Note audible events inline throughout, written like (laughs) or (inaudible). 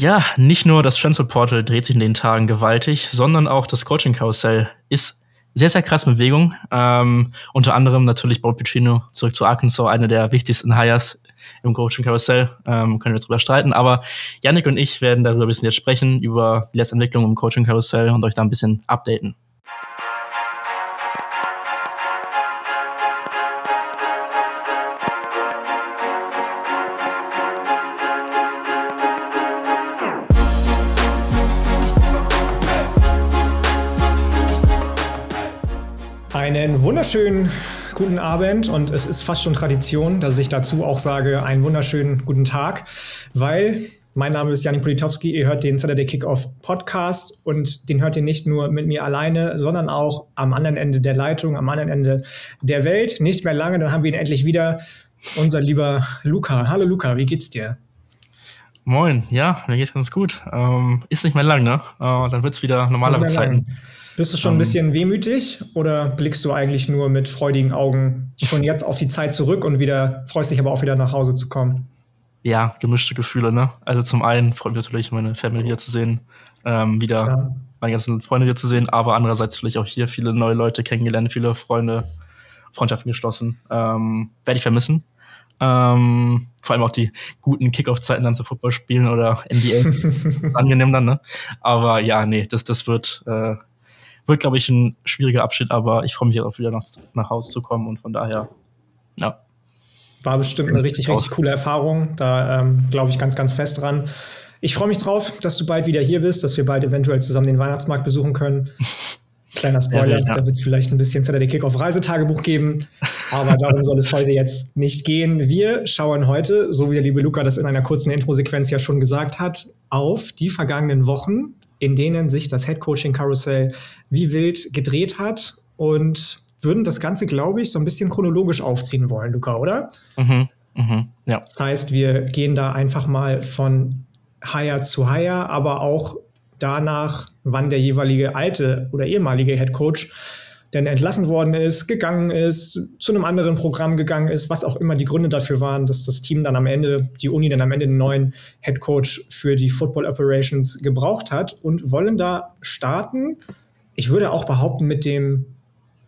Ja, nicht nur das Transfer Portal dreht sich in den Tagen gewaltig, sondern auch das Coaching-Karussell ist sehr, sehr krass in Bewegung. Ähm, unter anderem natürlich Bob Picino zurück zu Arkansas, einer der wichtigsten Hires im Coaching-Karussell. Ähm, können wir drüber streiten. Aber Yannick und ich werden darüber ein bisschen jetzt sprechen, über die letzte Entwicklung im Coaching-Karussell und euch da ein bisschen updaten. Wunderschönen guten Abend und es ist fast schon Tradition, dass ich dazu auch sage, einen wunderschönen guten Tag, weil mein Name ist Janik Politowski, ihr hört den Saturday Kickoff Podcast und den hört ihr nicht nur mit mir alleine, sondern auch am anderen Ende der Leitung, am anderen Ende der Welt. Nicht mehr lange, dann haben wir ihn endlich wieder, unser lieber Luca. Hallo Luca, wie geht's dir? Moin, ja, mir geht's ganz gut. Ähm, ist nicht mehr lang, ne? Äh, dann wird's wieder normalere Zeiten. Lang. Bist du schon ein ähm. bisschen wehmütig oder blickst du eigentlich nur mit freudigen Augen schon jetzt auf die Zeit zurück und wieder freust dich aber auch wieder nach Hause zu kommen? Ja, gemischte Gefühle, ne? Also zum einen freut mich natürlich, meine Family wieder zu sehen, ähm, wieder Klar. meine ganzen Freunde wieder zu sehen, aber andererseits natürlich auch hier viele neue Leute kennengelernt, viele Freunde, Freundschaften geschlossen. Ähm, Werde ich vermissen. Ähm, vor allem auch die guten Kickoff-Zeiten dann zu Football spielen oder NBA. (laughs) angenehm dann, ne? Aber ja, nee, das, das wird äh, wird, glaube ich, ein schwieriger Abschied, aber ich freue mich auch wieder nach, nach Hause zu kommen und von daher, ja. War bestimmt eine richtig, richtig coole Erfahrung. Da ähm, glaube ich ganz, ganz fest dran. Ich freue mich drauf, dass du bald wieder hier bist, dass wir bald eventuell zusammen den Weihnachtsmarkt besuchen können. (laughs) Kleiner Spoiler, ja, ja. da wird es vielleicht ein bisschen Saturday Kick-Off Reisetagebuch geben, aber darum soll es heute jetzt nicht gehen. Wir schauen heute, so wie der liebe Luca das in einer kurzen Intro-Sequenz ja schon gesagt hat, auf die vergangenen Wochen in denen sich das Head-Coaching-Karussell wie wild gedreht hat und würden das Ganze, glaube ich, so ein bisschen chronologisch aufziehen wollen, Luca, oder? Mhm, mhm, ja. Das heißt, wir gehen da einfach mal von Hire zu Hire, aber auch danach, wann der jeweilige alte oder ehemalige Head Coach denn entlassen worden ist, gegangen ist, zu einem anderen Programm gegangen ist, was auch immer die Gründe dafür waren, dass das Team dann am Ende, die Uni dann am Ende einen neuen Head Coach für die Football Operations gebraucht hat und wollen da starten. Ich würde auch behaupten, mit dem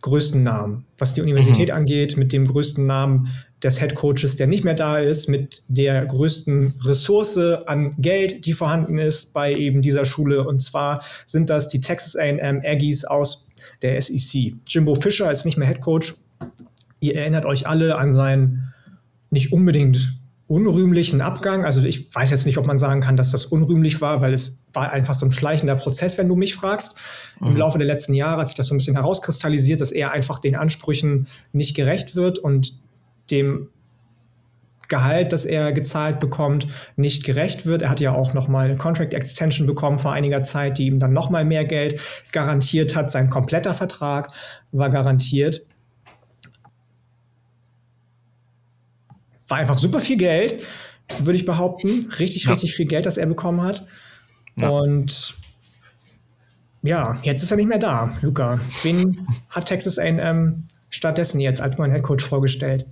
größten Namen, was die Universität mhm. angeht, mit dem größten Namen des Head Coaches, der nicht mehr da ist, mit der größten Ressource an Geld, die vorhanden ist bei eben dieser Schule. Und zwar sind das die Texas A&M Aggies aus der SEC. Jimbo Fischer ist nicht mehr Head Coach. Ihr erinnert euch alle an seinen nicht unbedingt unrühmlichen Abgang. Also ich weiß jetzt nicht, ob man sagen kann, dass das unrühmlich war, weil es war einfach so ein schleichender Prozess, wenn du mich fragst. Mhm. Im Laufe der letzten Jahre hat sich das so ein bisschen herauskristallisiert, dass er einfach den Ansprüchen nicht gerecht wird und dem Gehalt, das er gezahlt bekommt, nicht gerecht wird. Er hat ja auch noch mal eine Contract Extension bekommen vor einiger Zeit, die ihm dann noch mal mehr Geld garantiert hat. Sein kompletter Vertrag war garantiert. War einfach super viel Geld, würde ich behaupten. Richtig, ja. richtig viel Geld, das er bekommen hat. Ja. Und ja, jetzt ist er nicht mehr da, Luca. Wen hat Texas A&M stattdessen jetzt als neuen Headcoach vorgestellt?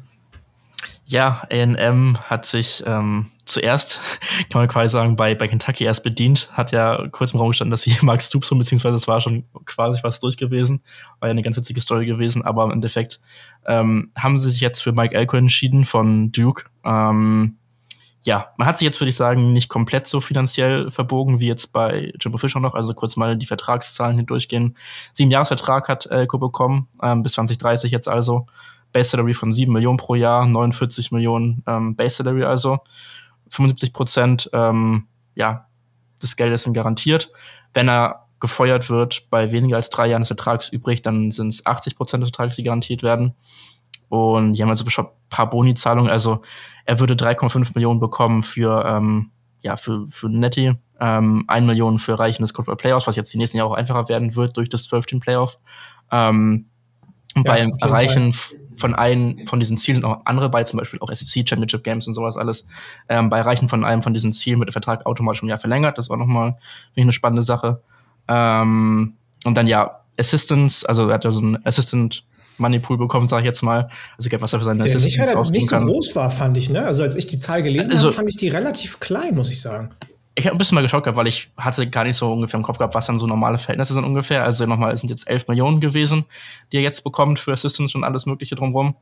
Ja, AM hat sich ähm, zuerst, (laughs) kann man quasi sagen, bei, bei Kentucky erst bedient, hat ja kurz im Raum gestanden, dass sie (laughs) Mark Stoops so, beziehungsweise es war schon quasi fast durch gewesen, war ja eine ganz witzige Story gewesen, aber im Endeffekt ähm, haben sie sich jetzt für Mike Elko entschieden von Duke. Ähm, ja, man hat sich jetzt, würde ich sagen, nicht komplett so finanziell verbogen wie jetzt bei Jimbo Fischer noch. Also kurz mal die Vertragszahlen hier durchgehen. Sieben Jahresvertrag hat Elko bekommen, ähm, bis 2030 jetzt also. Base Salary von 7 Millionen pro Jahr, 49 Millionen ähm, Base Salary also. 75 Prozent ähm, ja, des Geldes sind garantiert. Wenn er gefeuert wird bei weniger als drei Jahren des Vertrags übrig, dann sind es 80 Prozent des Vertrags, die garantiert werden. Und die haben also ein paar Boni-Zahlungen. Also er würde 3,5 Millionen bekommen für, ähm, ja, für, für Netty, ähm, 1 Million für Erreichen des Control Playoffs, was jetzt die nächsten Jahre auch einfacher werden wird durch das 12-Team-Playoff. Ähm, und ja, beim Erreichen Fall. Von einem von diesen Zielen sind auch andere bei, zum Beispiel auch SEC Championship Games und sowas alles. Ähm, bei Erreichen von einem von diesen Zielen wird der Vertrag automatisch um ein Jahr verlängert. Das war nochmal eine spannende Sache. Ähm, und dann ja, Assistance, also er hat ja so einen Assistant Money Pool bekommen, sage ich jetzt mal. Also Geld, was er für seine der Assistants nicht, nicht so groß war, fand ich, ne? Also als ich die Zahl gelesen also, habe, fand ich die relativ klein, muss ich sagen ich habe ein bisschen mal geschaut gehabt, weil ich hatte gar nicht so ungefähr im Kopf gehabt, was dann so normale Verhältnisse sind ungefähr. Also nochmal, es sind jetzt 11 Millionen gewesen, die er jetzt bekommt für Assistance und alles Mögliche drumherum.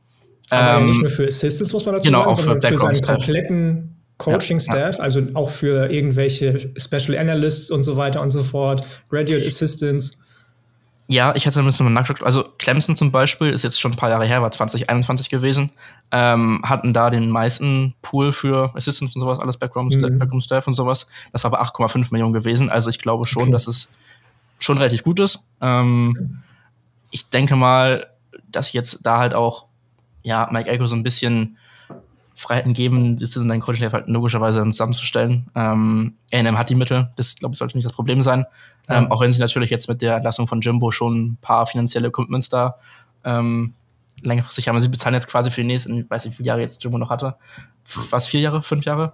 Aber ähm, nicht nur für Assistance, muss man dazu genau, sagen, sondern für, für seinen kompletten Coaching-Staff, ja, also auch für irgendwelche Special Analysts und so weiter und so fort, Graduate Assistants. Ja, ich hatte ein bisschen mal nachgeschaut. Also Clemson zum Beispiel ist jetzt schon ein paar Jahre her, war 2021 gewesen, ähm, hatten da den meisten Pool für Assistants und sowas, alles Background, mhm. Background Staff und sowas. Das war aber 8,5 Millionen gewesen. Also ich glaube schon, okay. dass es schon relativ gut ist. Ähm, okay. Ich denke mal, dass jetzt da halt auch ja Mike Elko so ein bisschen Freiheiten geben, ist in dein Coaching halt logischerweise zusammenzustellen. Ähm, A&M hat die Mittel, das glaube ich sollte nicht das Problem sein. Ja. Ähm, auch wenn sie natürlich jetzt mit der Entlassung von Jimbo schon ein paar finanzielle Commitments da ähm, längerfristig haben. Sie bezahlen jetzt quasi für die nächsten, ich weiß nicht, wie viele Jahre jetzt Jimbo noch hatte. Was, vier Jahre, fünf Jahre?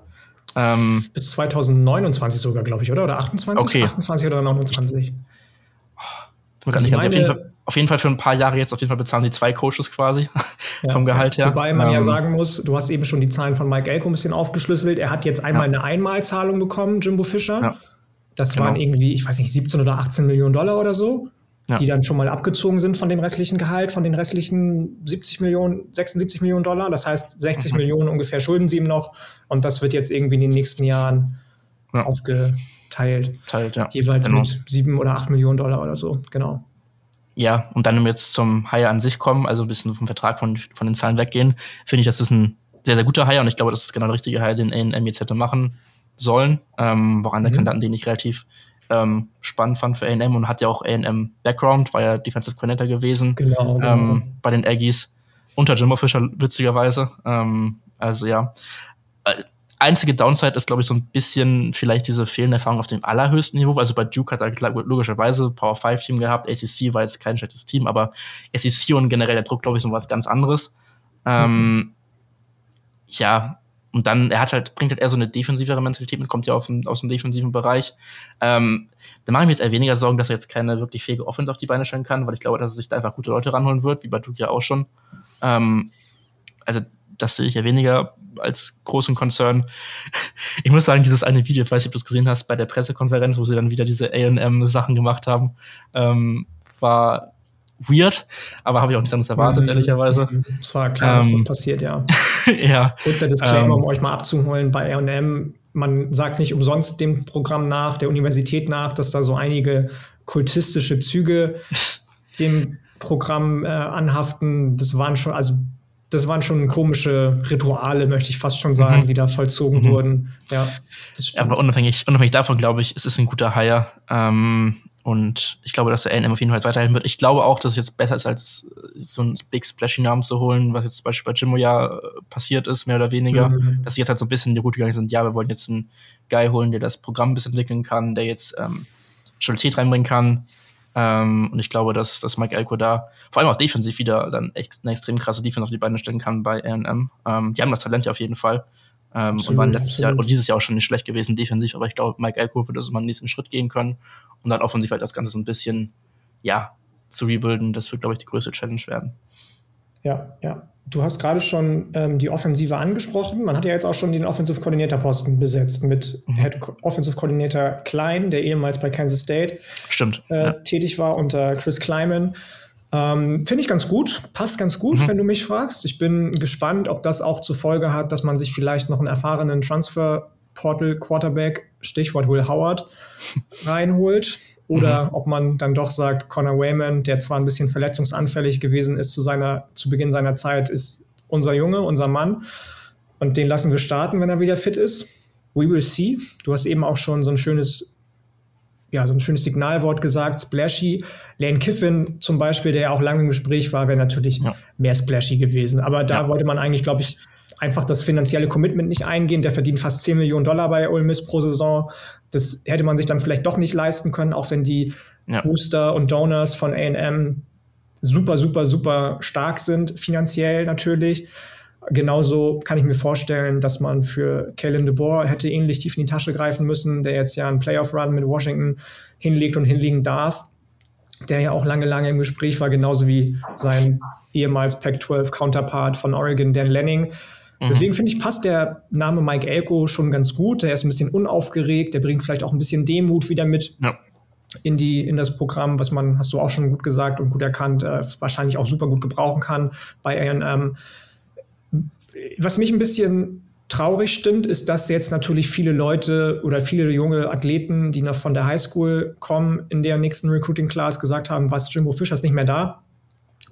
Ähm, Bis 2029 sogar, glaube ich, oder? Oder 28? Okay. 28 oder 29? Oh, bin gar nicht ganz auf jeden Fall auf jeden Fall für ein paar Jahre jetzt, auf jeden Fall bezahlen sie zwei Coaches quasi (laughs) ja, vom Gehalt her. Wobei man ähm, ja sagen muss, du hast eben schon die Zahlen von Mike Elko ein bisschen aufgeschlüsselt. Er hat jetzt einmal ja. eine Einmalzahlung bekommen, Jimbo Fischer. Ja, das genau. waren irgendwie, ich weiß nicht, 17 oder 18 Millionen Dollar oder so, die dann schon mal abgezogen sind von dem restlichen Gehalt, von den restlichen 70 Millionen, 76 Millionen Dollar. Das heißt, 60 mhm. Millionen ungefähr schulden sie ihm noch. Und das wird jetzt irgendwie in den nächsten Jahren aufgeteilt. Teilt, ja. Jeweils genau. mit 7 oder 8 Millionen Dollar oder so, genau ja, und dann jetzt zum Hire an sich kommen, also ein bisschen vom Vertrag von, von den Zahlen weggehen, finde ich, das ist ein sehr, sehr guter Hire und ich glaube, das ist genau der richtige Hire, den A&M jetzt hätte machen sollen, ähm, woran der mhm. Kandidaten, den ich relativ ähm, spannend fand für A&M und hat ja auch A&M Background, war ja Defensive Coordinator gewesen genau, genau. Ähm, bei den Aggies unter Jimbo Fischer witzigerweise. Ähm, also ja, äh, einzige Downside ist, glaube ich, so ein bisschen vielleicht diese fehlende Erfahrung auf dem allerhöchsten Niveau. Also bei Duke hat er logischerweise Power 5 Team gehabt. ACC war jetzt kein schlechtes Team, aber SEC und generell der Druck, glaube ich, so was ganz anderes. Mhm. Ähm, ja, und dann, er hat halt, bringt halt eher so eine defensivere Mentalität mit, kommt ja auf aus dem defensiven Bereich. Ähm, da mache ich mir jetzt eher weniger Sorgen, dass er jetzt keine wirklich fähige Offense auf die Beine stellen kann, weil ich glaube, dass er sich da einfach gute Leute ranholen wird, wie bei Duke ja auch schon. Ähm, also, das sehe ich ja weniger als großen Konzern. (laughs) Ich muss sagen, dieses eine Video, ich weiß nicht, ob du es gesehen hast, bei der Pressekonferenz, wo sie dann wieder diese AM-Sachen gemacht haben, ähm, war weird, aber habe ich auch nichts anderes erwartet, mhm. ehrlicherweise. Es war klar, ähm, dass das passiert, ja. (laughs) ja. Kurzer Disclaimer, ähm, um euch mal abzuholen, bei AM, man sagt nicht umsonst dem Programm nach, der Universität nach, dass da so einige kultistische Züge (laughs) dem Programm äh, anhaften. Das waren schon, also das waren schon komische Rituale, möchte ich fast schon sagen, mhm. die da vollzogen mhm. wurden. Ja. Aber unabhängig, unabhängig davon glaube ich, es ist ein guter Hire. Ähm, und ich glaube, dass der A&M auf jeden Fall weiterhelfen wird. Ich glaube auch, dass es jetzt besser ist, als so einen Big Splashy Namen zu holen, was jetzt zum Beispiel bei Jimmo ja äh, passiert ist, mehr oder weniger. Mhm. Dass sie jetzt halt so ein bisschen in die Route gegangen sind, ja, wir wollen jetzt einen Guy holen, der das Programm ein bisschen entwickeln kann, der jetzt ähm, Stabilität reinbringen kann. Ähm, und ich glaube, dass, dass Mike Elko da vor allem auch defensiv wieder dann echt eine extrem krasse Defense auf die Beine stellen kann bei AM. Ähm, die haben das Talent ja auf jeden Fall. Ähm, und waren letztes absolut. Jahr und dieses Jahr auch schon nicht schlecht gewesen defensiv, aber ich glaube, Mike Elko würde so mal einen nächsten Schritt gehen können und dann offensiv halt das Ganze so ein bisschen, ja, zu rebuilden. Das wird, glaube ich, die größte Challenge werden. Ja, ja. Du hast gerade schon ähm, die Offensive angesprochen. Man hat ja jetzt auch schon den Offensive Coordinator Posten besetzt mit mhm. Head Offensive Coordinator Klein, der ehemals bei Kansas State Stimmt, äh, ja. tätig war unter Chris Kleiman. Ähm, Finde ich ganz gut, passt ganz gut, mhm. wenn du mich fragst. Ich bin gespannt, ob das auch zur Folge hat, dass man sich vielleicht noch einen erfahrenen Transfer Portal Quarterback, Stichwort Will Howard, (laughs) reinholt. Oder mhm. ob man dann doch sagt, Connor Wayman, der zwar ein bisschen verletzungsanfällig gewesen ist zu, seiner, zu Beginn seiner Zeit, ist unser Junge, unser Mann. Und den lassen wir starten, wenn er wieder fit ist. We will see. Du hast eben auch schon so ein schönes, ja, so ein schönes Signalwort gesagt, splashy. Lane Kiffin zum Beispiel, der ja auch lange im Gespräch war, wäre natürlich ja. mehr splashy gewesen. Aber da ja. wollte man eigentlich, glaube ich, einfach das finanzielle Commitment nicht eingehen. Der verdient fast 10 Millionen Dollar bei Ole Miss pro Saison. Das hätte man sich dann vielleicht doch nicht leisten können, auch wenn die ja. Booster und Donors von AM super, super, super stark sind, finanziell natürlich. Genauso kann ich mir vorstellen, dass man für Kellen DeBoer hätte ähnlich tief in die Tasche greifen müssen, der jetzt ja einen Playoff-Run mit Washington hinlegt und hinlegen darf, der ja auch lange, lange im Gespräch war, genauso wie sein ehemals Pac-12-Counterpart von Oregon, Dan Lanning. Mhm. Deswegen finde ich, passt der Name Mike Elko schon ganz gut. Der ist ein bisschen unaufgeregt, der bringt vielleicht auch ein bisschen Demut wieder mit. Ja. In, die, in das Programm, was man, hast du auch schon gut gesagt und gut erkannt, äh, wahrscheinlich auch super gut gebrauchen kann bei AM. Was mich ein bisschen traurig stimmt, ist, dass jetzt natürlich viele Leute oder viele junge Athleten, die noch von der Highschool kommen, in der nächsten Recruiting Class gesagt haben, was Jimbo Fischer ist nicht mehr da.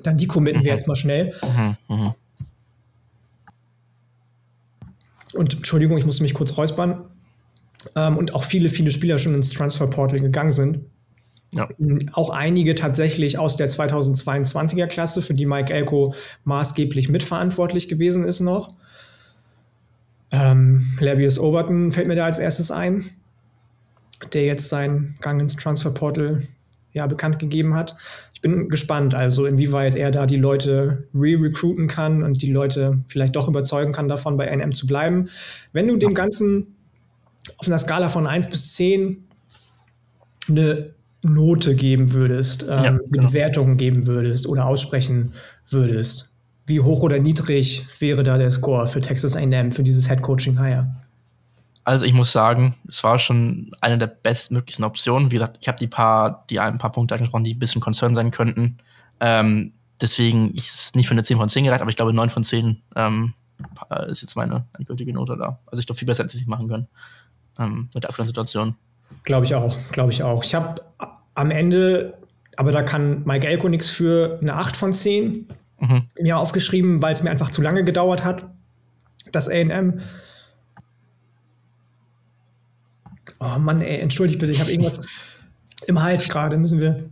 Dann die committen mhm. wir jetzt mal schnell. Mhm. Mhm. Und Entschuldigung, ich musste mich kurz räuspern. Ähm, und auch viele, viele Spieler schon ins Transfer Portal gegangen sind. Ja. Auch einige tatsächlich aus der 2022er Klasse, für die Mike Elko maßgeblich mitverantwortlich gewesen ist noch. Ähm, Labius Overton fällt mir da als erstes ein, der jetzt seinen Gang ins Transfer Portal ja, bekannt gegeben hat. Ich bin gespannt, also inwieweit er da die Leute re-recruiten kann und die Leute vielleicht doch überzeugen kann, davon bei NM zu bleiben. Wenn du dem Ganzen auf einer Skala von 1 bis 10 eine Note geben würdest, ähm, ja, genau. eine Bewertung geben würdest oder aussprechen würdest, wie hoch oder niedrig wäre da der Score für Texas A&M für dieses Head Coaching Hire? Also ich muss sagen, es war schon eine der bestmöglichen Optionen. Wie gesagt, ich habe die paar, die ein paar Punkte angesprochen, die ein bisschen Concern sein könnten. Ähm, deswegen ist es nicht für eine 10 von 10 gereicht, aber ich glaube 9 von 10 ähm, ist jetzt meine endgültige Note da. Also ich glaube, viel besser hätte sie sich machen können ähm, mit der aktuellen Situation. Glaube ich auch, glaube ich auch. Ich habe am Ende, aber da kann Mike Elko nichts für, eine 8 von 10 mhm. mir aufgeschrieben, weil es mir einfach zu lange gedauert hat. Das AM Oh Mann, ey, entschuldigt bitte, ich habe irgendwas im Hals gerade. Müssen wir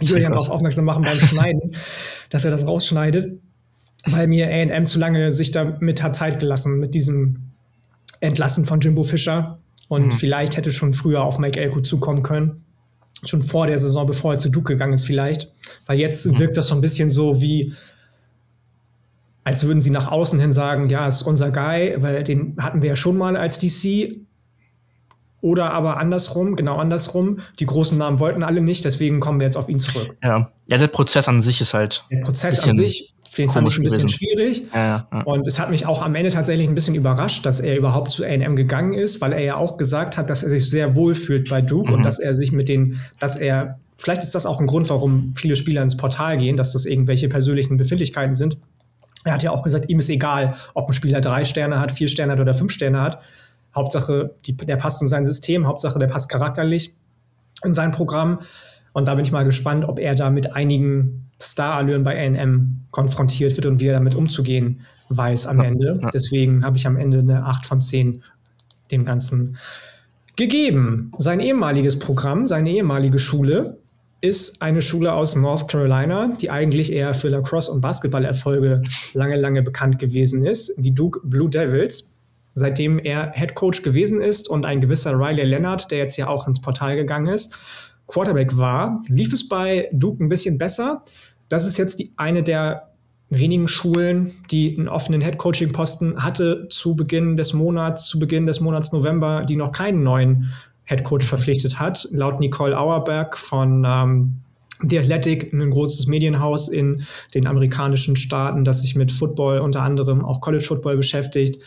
Julian darauf aufmerksam machen beim Schneiden, (laughs) dass er das rausschneidet, weil mir AM zu lange sich damit hat Zeit gelassen, mit diesem Entlassen von Jimbo Fischer. Und mhm. vielleicht hätte schon früher auf Mike Elko zukommen können. Schon vor der Saison, bevor er zu Duke gegangen ist, vielleicht. Weil jetzt mhm. wirkt das so ein bisschen so wie, als würden sie nach außen hin sagen, ja, ist unser Guy, weil den hatten wir ja schon mal als DC, oder aber andersrum, genau andersrum. Die großen Namen wollten alle nicht, deswegen kommen wir jetzt auf ihn zurück. Ja, ja der Prozess an sich ist halt. Der Prozess an sich, den fand ich ein bisschen gewesen. schwierig. Ja, ja. Und es hat mich auch am Ende tatsächlich ein bisschen überrascht, dass er überhaupt zu AM gegangen ist, weil er ja auch gesagt hat, dass er sich sehr wohl fühlt bei Duke mhm. und dass er sich mit den, dass er, vielleicht ist das auch ein Grund, warum viele Spieler ins Portal gehen, dass das irgendwelche persönlichen Befindlichkeiten sind. Er hat ja auch gesagt, ihm ist egal, ob ein Spieler drei Sterne hat, vier Sterne hat oder fünf Sterne hat. Hauptsache, die, der passt in sein System, Hauptsache, der passt charakterlich in sein Programm. Und da bin ich mal gespannt, ob er da mit einigen Star-Allüren bei AM konfrontiert wird und wie er damit umzugehen weiß am Ende. Deswegen habe ich am Ende eine 8 von 10 dem Ganzen gegeben. Sein ehemaliges Programm, seine ehemalige Schule, ist eine Schule aus North Carolina, die eigentlich eher für Lacrosse- und Basketballerfolge lange, lange bekannt gewesen ist, die Duke Blue Devils seitdem er Head Coach gewesen ist und ein gewisser Riley Leonard, der jetzt ja auch ins Portal gegangen ist, Quarterback war, lief es bei Duke ein bisschen besser. Das ist jetzt die, eine der wenigen Schulen, die einen offenen Head Coaching Posten hatte zu Beginn des Monats, zu Beginn des Monats November, die noch keinen neuen Head Coach verpflichtet hat. Laut Nicole Auerberg von ähm, The Athletic, ein großes Medienhaus in den amerikanischen Staaten, das sich mit Football, unter anderem auch College Football beschäftigt,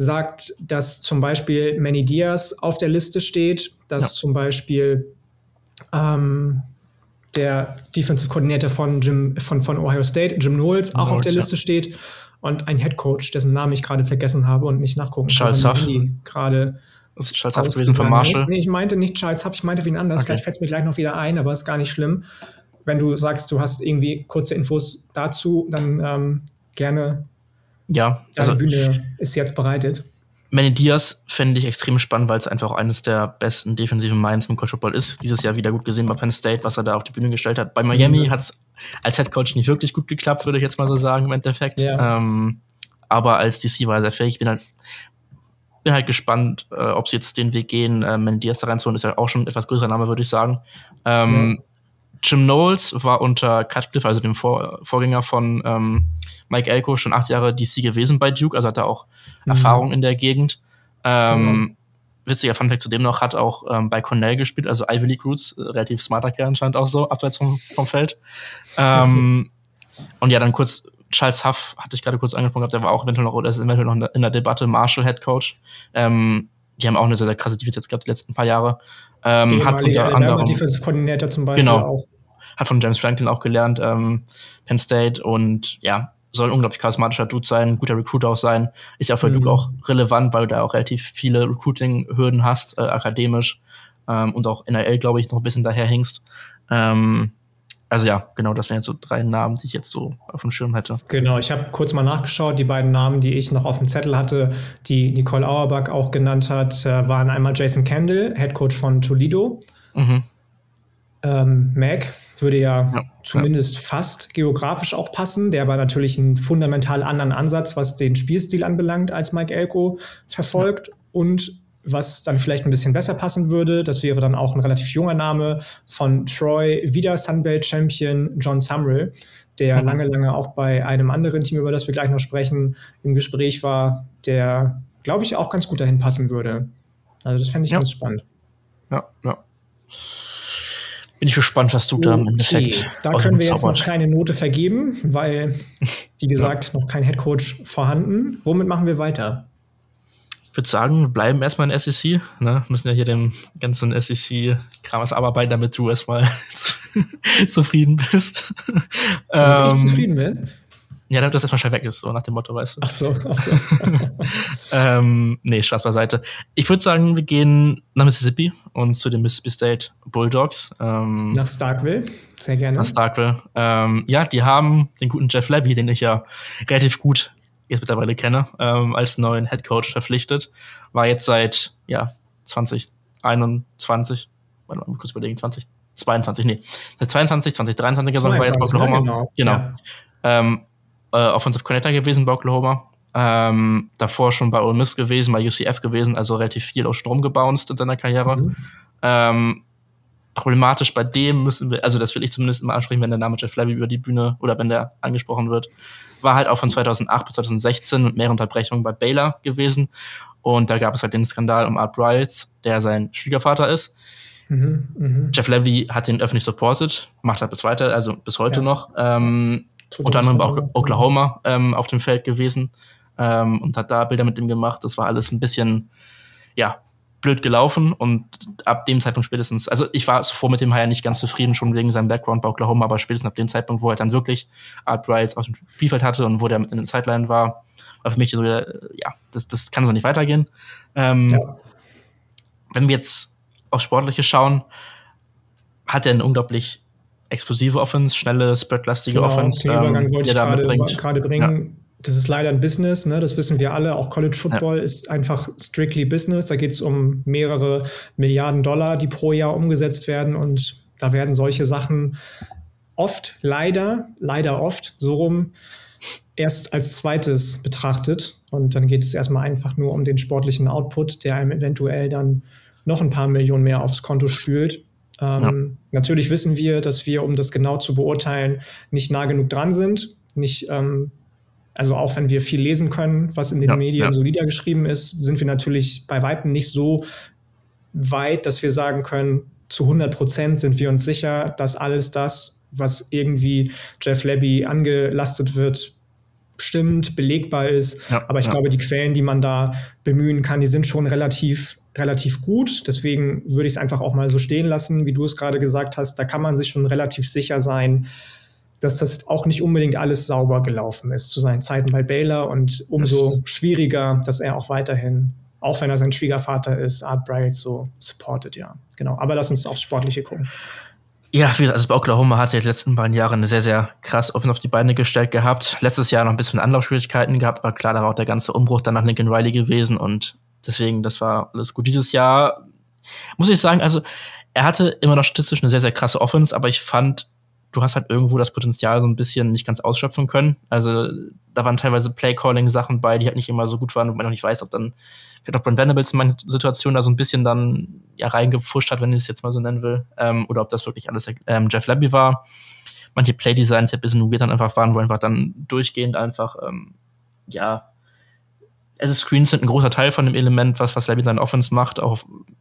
sagt, dass zum Beispiel Manny Diaz auf der Liste steht, dass ja. zum Beispiel ähm, der Defensive Coordinator von, Jim, von, von Ohio State, Jim Knowles, auch Knowles, auf der Liste ja. steht und ein Head Coach, dessen Namen ich gerade vergessen habe und nicht nachgucken Charles Huff. gerade das ist Charles Huff gewesen von Marshall. Nee, ich meinte nicht Charles Huff, ich meinte wen anders. Okay. Vielleicht fällt es mir gleich noch wieder ein, aber ist gar nicht schlimm. Wenn du sagst, du hast irgendwie kurze Infos dazu, dann ähm, gerne ja, also die Bühne ist jetzt bereitet. Manny Diaz fände ich extrem spannend, weil es einfach eines der besten defensiven Minds im College Football ist. Dieses Jahr wieder gut gesehen bei Penn State, was er da auf die Bühne gestellt hat. Bei Miami mhm. hat es als Head Coach nicht wirklich gut geklappt, würde ich jetzt mal so sagen im Endeffekt. Ja. Ähm, aber als DC war er sehr fähig. Ich bin halt, bin halt gespannt, äh, ob sie jetzt den Weg gehen. Äh, Manny Diaz da reinzuholen, ist ja auch schon ein etwas größerer Name, würde ich sagen. Ähm, ja. Jim Knowles war unter Cutcliffe, also dem Vor Vorgänger von ähm, Mike Elko, schon acht Jahre DC gewesen bei Duke, also hat er auch mhm. Erfahrung in der Gegend. Ähm, genau. Witziger Funfact zudem noch, hat auch ähm, bei Cornell gespielt, also Ivy League Roots, äh, relativ smarter Kerl anscheinend auch so, abseits vom, vom Feld. Ähm, (laughs) und ja, dann kurz Charles Huff hatte ich gerade kurz angesprochen, der war auch eventuell noch, oder ist eventuell noch in der Debatte, Marshall Head Coach. Ähm, die haben auch eine sehr, sehr krasse Defense gehabt die letzten paar Jahre. Ähm, hat unter anderem Defensive Coordinator zum Beispiel genau, auch. Hat von James Franklin auch gelernt, ähm, Penn State und ja, soll ein unglaublich charismatischer Dude sein, guter Recruiter auch sein. Ist ja für mhm. Duke auch relevant, weil du da auch relativ viele Recruiting-Hürden hast, äh, akademisch ähm, und auch NRL, glaube ich, noch ein bisschen daher hingst. Ähm, also ja, genau, das wären jetzt so drei Namen, die ich jetzt so auf dem Schirm hätte. Genau, ich habe kurz mal nachgeschaut. Die beiden Namen, die ich noch auf dem Zettel hatte, die Nicole Auerbach auch genannt hat, äh, waren einmal Jason Kendall, Head Coach von Toledo. Mhm. Ähm, Mac würde ja, ja zumindest ja. fast geografisch auch passen, der aber natürlich einen fundamental anderen Ansatz, was den Spielstil anbelangt, als Mike Elko verfolgt. Ja. Und was dann vielleicht ein bisschen besser passen würde, das wäre dann auch ein relativ junger Name von Troy, wieder Sunbelt Champion John Sumrall, der mhm. lange, lange auch bei einem anderen Team, über das wir gleich noch sprechen, im Gespräch war, der, glaube ich, auch ganz gut dahin passen würde. Also das fände ich ganz spannend. Ja, ja. Bin ich gespannt, was du okay. da im Endeffekt. Da können wir jetzt noch keine Note vergeben, weil, wie (laughs) gesagt, ja. noch kein Headcoach vorhanden. Womit machen wir weiter? Ich würde sagen, wir bleiben erstmal in SEC. Ne? Müssen ja hier den ganzen SEC-Kram abarbeiten, damit du erstmal (laughs) zufrieden bist. ähm, ich zufrieden bin? Ja, damit das erstmal schnell weg ist, so nach dem Motto, weißt du. Ach so, ach so. (laughs) ähm, nee, Spaß beiseite. Ich würde sagen, wir gehen nach Mississippi und zu den Mississippi State Bulldogs. Ähm, nach Starkville, sehr gerne. Nach Starkville. Ähm, ja, die haben den guten Jeff Labby, den ich ja relativ gut jetzt mittlerweile kenne, ähm, als neuen Head Coach verpflichtet. War jetzt seit ja 2021, warte mal kurz überlegen, 2022, nee, seit 22, 2023 Saison war jetzt bei Oklahoma. genau. genau. Ja. Ähm, äh, Offensive Coordinator gewesen bei Oklahoma. Ähm, davor schon bei Ole Miss gewesen, bei UCF gewesen, also relativ viel auch schon rumgebounced in seiner Karriere. Mhm. Ähm, problematisch bei dem müssen wir, also das will ich zumindest immer ansprechen, wenn der Name Jeff Levy über die Bühne oder wenn der angesprochen wird, war halt auch von 2008 bis 2016 mit mehreren Unterbrechungen bei Baylor gewesen. Und da gab es halt den Skandal um Art Bryles, der sein Schwiegervater ist. Mhm, mh. Jeff Levy hat den öffentlich supported, macht halt bis weiter, also bis heute ja. noch. Ähm, unter anderem auch Oklahoma ähm, auf dem Feld gewesen ähm, und hat da Bilder mit ihm gemacht. Das war alles ein bisschen, ja, blöd gelaufen und ab dem Zeitpunkt spätestens, also ich war zuvor mit dem Hire nicht ganz zufrieden, schon wegen seinem Background bei Oklahoma, aber spätestens ab dem Zeitpunkt, wo er dann wirklich Art Bryles auf dem Spielfeld hatte und wo der mit in den Sideline war, war für mich so, ja, das, das kann so nicht weitergehen. Ähm, ja. Wenn wir jetzt auf Sportliche schauen, hat er eine unglaublich explosive Offense, schnelle, spreadlastige genau, Offense, den Übergang ähm, wollte ich gerade bringen. Ja das ist leider ein Business, ne? das wissen wir alle. Auch College Football ja. ist einfach strictly Business. Da geht es um mehrere Milliarden Dollar, die pro Jahr umgesetzt werden. Und da werden solche Sachen oft, leider, leider oft, so rum, erst als zweites betrachtet. Und dann geht es erstmal einfach nur um den sportlichen Output, der einem eventuell dann noch ein paar Millionen mehr aufs Konto spült. Ähm, ja. Natürlich wissen wir, dass wir, um das genau zu beurteilen, nicht nah genug dran sind, nicht ähm, also auch wenn wir viel lesen können, was in den ja, Medien ja. so niedergeschrieben ist, sind wir natürlich bei Weitem nicht so weit, dass wir sagen können, zu 100 Prozent sind wir uns sicher, dass alles das, was irgendwie Jeff Levy angelastet wird, stimmt, belegbar ist. Ja, Aber ich glaube, die Quellen, die man da bemühen kann, die sind schon relativ, relativ gut. Deswegen würde ich es einfach auch mal so stehen lassen, wie du es gerade gesagt hast. Da kann man sich schon relativ sicher sein, dass das auch nicht unbedingt alles sauber gelaufen ist zu seinen Zeiten bei Baylor und umso das schwieriger, dass er auch weiterhin, auch wenn er sein Schwiegervater ist, Art Bryant so supportet, ja. Genau. Aber lass uns aufs Sportliche gucken. Ja, also bei Oklahoma hat er die letzten beiden Jahre eine sehr, sehr krass offen auf die Beine gestellt gehabt. Letztes Jahr noch ein bisschen Anlaufschwierigkeiten gehabt, aber klar, da war auch der ganze Umbruch dann nach Lincoln Riley gewesen und deswegen, das war alles gut. Dieses Jahr muss ich sagen, also er hatte immer noch statistisch eine sehr, sehr krasse Offense, aber ich fand, du hast halt irgendwo das Potenzial so ein bisschen nicht ganz ausschöpfen können. Also da waren teilweise Play-Calling-Sachen bei, die halt nicht immer so gut waren und man noch nicht weiß, ob dann vielleicht auch Brent Venables in manchen Situationen da so ein bisschen dann ja reingepfuscht hat, wenn ich es jetzt mal so nennen will, ähm, oder ob das wirklich alles ähm, Jeff Labby war. Manche Play-Designs ja ein bisschen weird dann einfach waren, wo einfach dann durchgehend einfach, ähm, ja, also Screens sind ein großer Teil von dem Element, was, was Levy seine Offense macht, auch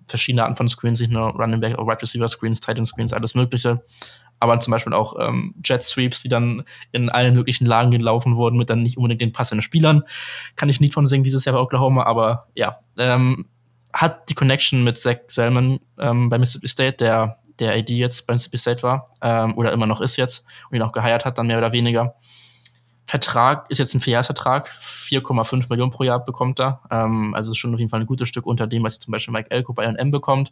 verschiedene Arten von Screens, nicht nur Running Back, Wide Receiver Screens, Tight End Screens, alles Mögliche. Aber zum Beispiel auch ähm, Jet Sweeps, die dann in allen möglichen Lagen gelaufen wurden, mit dann nicht unbedingt den passenden Spielern. Kann ich nicht von singen dieses Jahr bei Oklahoma, aber ja. Ähm, hat die Connection mit Zach Selman ähm, bei Mississippi State, der der AD jetzt bei Mississippi State war, ähm, oder immer noch ist jetzt und ihn auch geheiert hat, dann mehr oder weniger. Vertrag ist jetzt ein Vierjahresvertrag, 4,5 Millionen pro Jahr bekommt er. Ähm, also ist schon auf jeden Fall ein gutes Stück unter dem, was zum Beispiel Mike Elko bei A&M bekommt.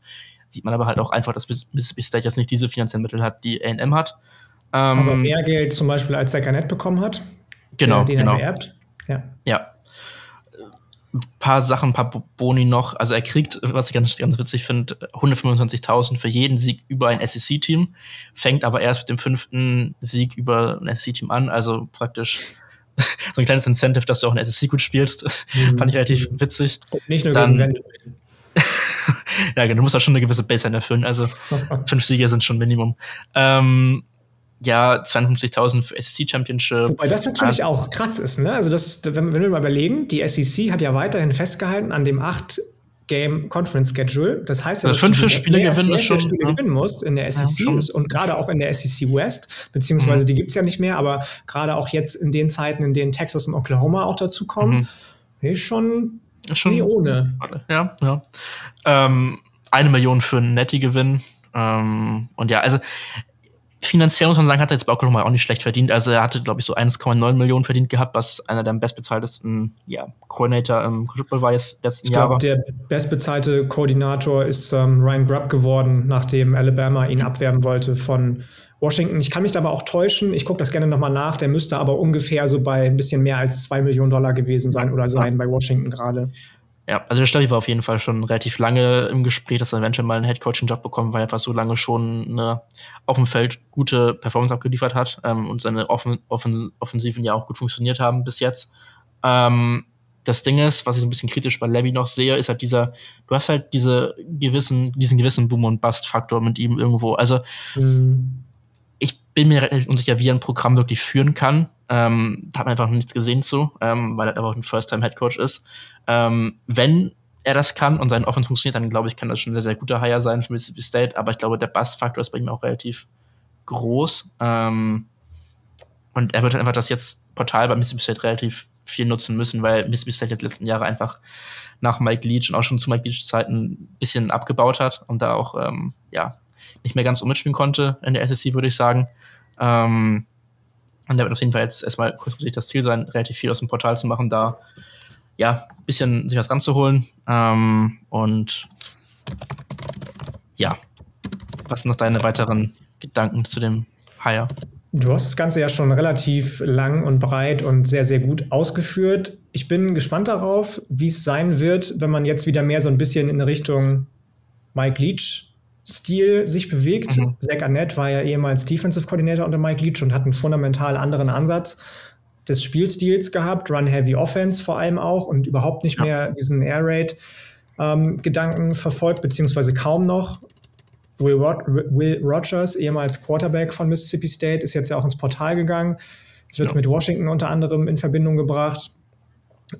Sieht man aber halt auch einfach, dass Mississippi State jetzt nicht diese finanziellen Mittel hat, die A&M hat. Ähm, aber mehr Geld zum Beispiel als der Garnett bekommen hat. Genau, den genau. er beerbt. Ja. ja ein paar Sachen, ein paar Boni noch. Also er kriegt, was ich ganz, ganz witzig finde, 125.000 für jeden Sieg über ein SEC-Team, fängt aber erst mit dem fünften Sieg über ein SEC-Team an. Also praktisch (laughs) so ein kleines Incentive, dass du auch ein SEC gut spielst. Mhm. Fand ich relativ witzig. Nicht nur Dann, gegen (laughs) ja, genau, du musst auch schon eine gewisse Baseline erfüllen. Also (laughs) fünf Siege sind schon Minimum. Ähm, ja, 52.000 für SEC Championship. Wobei das natürlich auch krass ist, ne? Also das, wenn, wenn wir mal überlegen, die SEC hat ja weiterhin festgehalten an dem acht Game Conference Schedule. Das heißt ja, also dass fünf Spiele gewinnen ist schon, Spiele ja. gewinnen musst in der SEC ja, und gerade auch in der SEC West, beziehungsweise mhm. die gibt's ja nicht mehr, aber gerade auch jetzt in den Zeiten, in denen Texas und Oklahoma auch dazu kommen, mhm. ist schon, ist schon nie ohne. Ja, ja. Ähm, eine Million für einen Netty-Gewinn. Ähm, und ja, also finanziell muss man sagen, hat er jetzt bei Oklahoma auch nicht schlecht verdient. Also er hatte, glaube ich, so 1,9 Millionen verdient gehabt, was einer der bestbezahltesten ja, Coordinator im Football war jetzt letzten Jahre. Ich glaube, der bestbezahlte Koordinator ist ähm, Ryan Grubb geworden, nachdem Alabama ihn abwerben wollte von Washington. Ich kann mich da aber auch täuschen. Ich gucke das gerne nochmal nach. Der müsste aber ungefähr so bei ein bisschen mehr als 2 Millionen Dollar gewesen sein oder sein bei Washington gerade. Ja, also der Steffi war auf jeden Fall schon relativ lange im Gespräch, dass er eventuell mal einen Headcoaching-Job bekommt, weil er einfach so lange schon eine auf dem Feld gute Performance abgeliefert hat ähm, und seine Offen Offen Offensiven ja auch gut funktioniert haben bis jetzt. Ähm, das Ding ist, was ich so ein bisschen kritisch bei Levy noch sehe, ist halt dieser, du hast halt diese gewissen, diesen gewissen Boom- und Bust-Faktor mit ihm irgendwo. Also mhm. ich bin mir relativ unsicher, wie er ein Programm wirklich führen kann. Ähm, da hat man einfach noch nichts gesehen zu, ähm, weil er einfach ein First-Time-Headcoach ist. Ähm, wenn er das kann und sein Offense funktioniert, dann glaube ich, kann das schon ein sehr, sehr guter Hire sein für Mississippi State. Aber ich glaube, der Bust-Faktor ist bei ihm auch relativ groß. Ähm, und er wird halt einfach das jetzt Portal bei Mississippi State relativ viel nutzen müssen, weil Mississippi State jetzt letzten Jahre einfach nach Mike Leach und auch schon zu Mike Leach Zeiten ein bisschen abgebaut hat und da auch ähm, ja nicht mehr ganz ummitspielen konnte in der SEC, würde ich sagen. Ähm, und da wird auf jeden Fall jetzt erstmal kurzfristig das Ziel sein, relativ viel aus dem Portal zu machen, da ja, ein bisschen sich was ranzuholen. Ähm, und ja, was sind noch deine weiteren Gedanken zu dem Hire? Du hast das Ganze ja schon relativ lang und breit und sehr, sehr gut ausgeführt. Ich bin gespannt darauf, wie es sein wird, wenn man jetzt wieder mehr so ein bisschen in Richtung Mike Leach Stil sich bewegt. Mhm. Zach Annett war ja ehemals Defensive Coordinator unter Mike Leach und hat einen fundamental anderen Ansatz des Spielstils gehabt, Run-Heavy Offense vor allem auch und überhaupt nicht ja. mehr diesen Air Raid-Gedanken ähm, verfolgt, beziehungsweise kaum noch. Will, Rod Will Rogers, ehemals Quarterback von Mississippi State, ist jetzt ja auch ins Portal gegangen. Es wird ja. mit Washington unter anderem in Verbindung gebracht.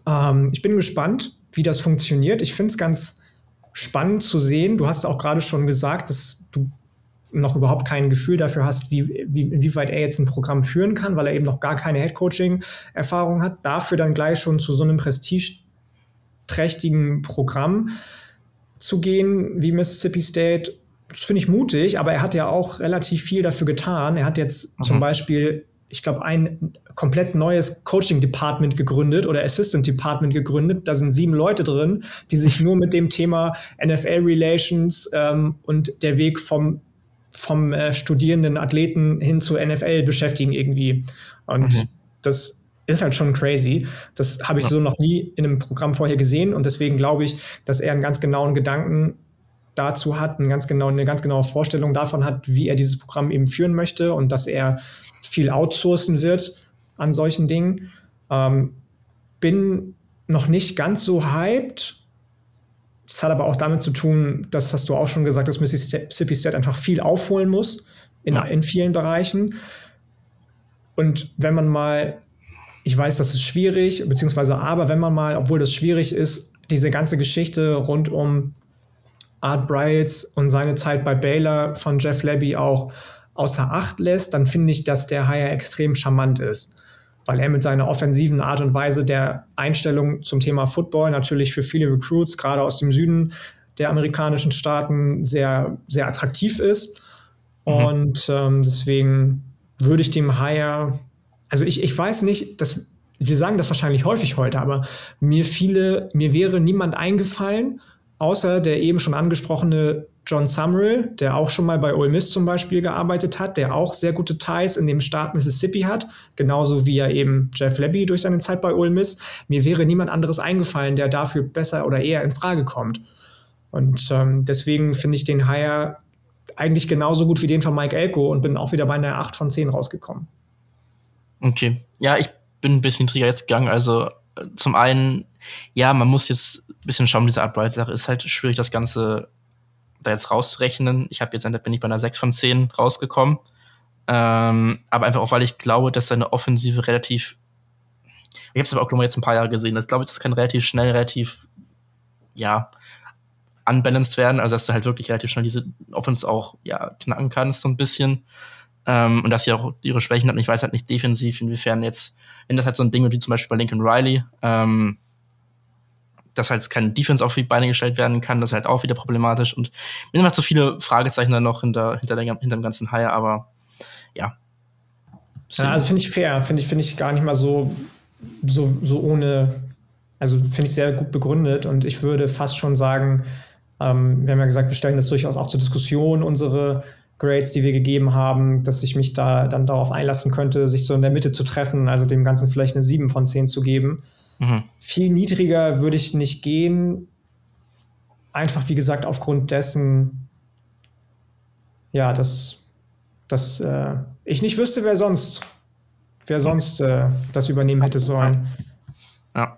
Ähm, ich bin gespannt, wie das funktioniert. Ich finde es ganz spannend zu sehen. Du hast auch gerade schon gesagt, dass du noch überhaupt kein Gefühl dafür hast, wie, wie, inwieweit er jetzt ein Programm führen kann, weil er eben noch gar keine Headcoaching-Erfahrung hat. Dafür dann gleich schon zu so einem prestigeträchtigen Programm zu gehen wie Mississippi State, das finde ich mutig, aber er hat ja auch relativ viel dafür getan. Er hat jetzt mhm. zum Beispiel ich glaube, ein komplett neues Coaching-Department gegründet oder Assistant-Department gegründet. Da sind sieben Leute drin, die sich nur mit dem Thema NFL-Relations ähm, und der Weg vom, vom äh, studierenden Athleten hin zur NFL beschäftigen irgendwie. Und mhm. das ist halt schon crazy. Das habe ich ja. so noch nie in einem Programm vorher gesehen und deswegen glaube ich, dass er einen ganz genauen Gedanken dazu hat, eine ganz, genau, eine ganz genaue Vorstellung davon hat, wie er dieses Programm eben führen möchte und dass er viel outsourcen wird an solchen Dingen. Ähm, bin noch nicht ganz so hyped. Das hat aber auch damit zu tun, das hast du auch schon gesagt, dass Mississippi State einfach viel aufholen muss in, ja. in vielen Bereichen. Und wenn man mal ich weiß, das ist schwierig, beziehungsweise aber wenn man mal, obwohl das schwierig ist, diese ganze Geschichte rund um Art Briles und seine Zeit bei Baylor von Jeff Levy auch außer Acht lässt, dann finde ich, dass der Hire extrem charmant ist. Weil er mit seiner offensiven Art und Weise der Einstellung zum Thema Football natürlich für viele Recruits, gerade aus dem Süden der amerikanischen Staaten, sehr, sehr attraktiv ist. Mhm. Und ähm, deswegen würde ich dem Hire, also ich, ich weiß nicht, dass wir sagen das wahrscheinlich häufig heute, aber mir viele, mir wäre niemand eingefallen, außer der eben schon angesprochene John Summerall, der auch schon mal bei Ole Miss zum Beispiel gearbeitet hat, der auch sehr gute Ties in dem Staat Mississippi hat, genauso wie ja eben Jeff Levy durch seine Zeit bei Ole Miss. Mir wäre niemand anderes eingefallen, der dafür besser oder eher in Frage kommt. Und ähm, deswegen finde ich den Hire eigentlich genauso gut wie den von Mike Elko und bin auch wieder bei einer 8 von 10 rausgekommen. Okay. Ja, ich bin ein bisschen Trigger jetzt gegangen. Also äh, zum einen, ja, man muss jetzt ein bisschen schauen, diese Upright-Sache ist halt schwierig, das Ganze da jetzt rauszurechnen. Ich habe jetzt bin ich bei einer 6 von 10 rausgekommen. Ähm, aber einfach auch, weil ich glaube, dass seine Offensive relativ. Ich habe es aber auch nur jetzt ein paar Jahre gesehen. Ich glaube, das kann relativ schnell, relativ, ja, unbalanced werden. Also, dass du halt wirklich relativ schnell diese Offense auch, ja, knacken kannst, so ein bisschen. Ähm, und dass sie auch ihre Schwächen hat. Und ich weiß halt nicht defensiv, inwiefern jetzt, wenn das halt so ein Ding wie zum Beispiel bei Lincoln Riley, ähm, dass halt keine Defense auf die Beine gestellt werden kann, das ist halt auch wieder problematisch. Und mir sind zu viele Fragezeichen dann noch hinter, hinter, der, hinter dem ganzen Hire, aber ja. ja also finde ich fair, finde ich, finde ich gar nicht mal so, so, so ohne, also finde ich sehr gut begründet und ich würde fast schon sagen, ähm, wir haben ja gesagt, wir stellen das durchaus auch zur Diskussion, unsere Grades, die wir gegeben haben, dass ich mich da dann darauf einlassen könnte, sich so in der Mitte zu treffen, also dem Ganzen vielleicht eine 7 von 10 zu geben. Mhm. Viel niedriger würde ich nicht gehen. Einfach, wie gesagt, aufgrund dessen, ja, dass, dass äh, ich nicht wüsste, wer sonst, wer sonst äh, das übernehmen hätte sollen. Ja.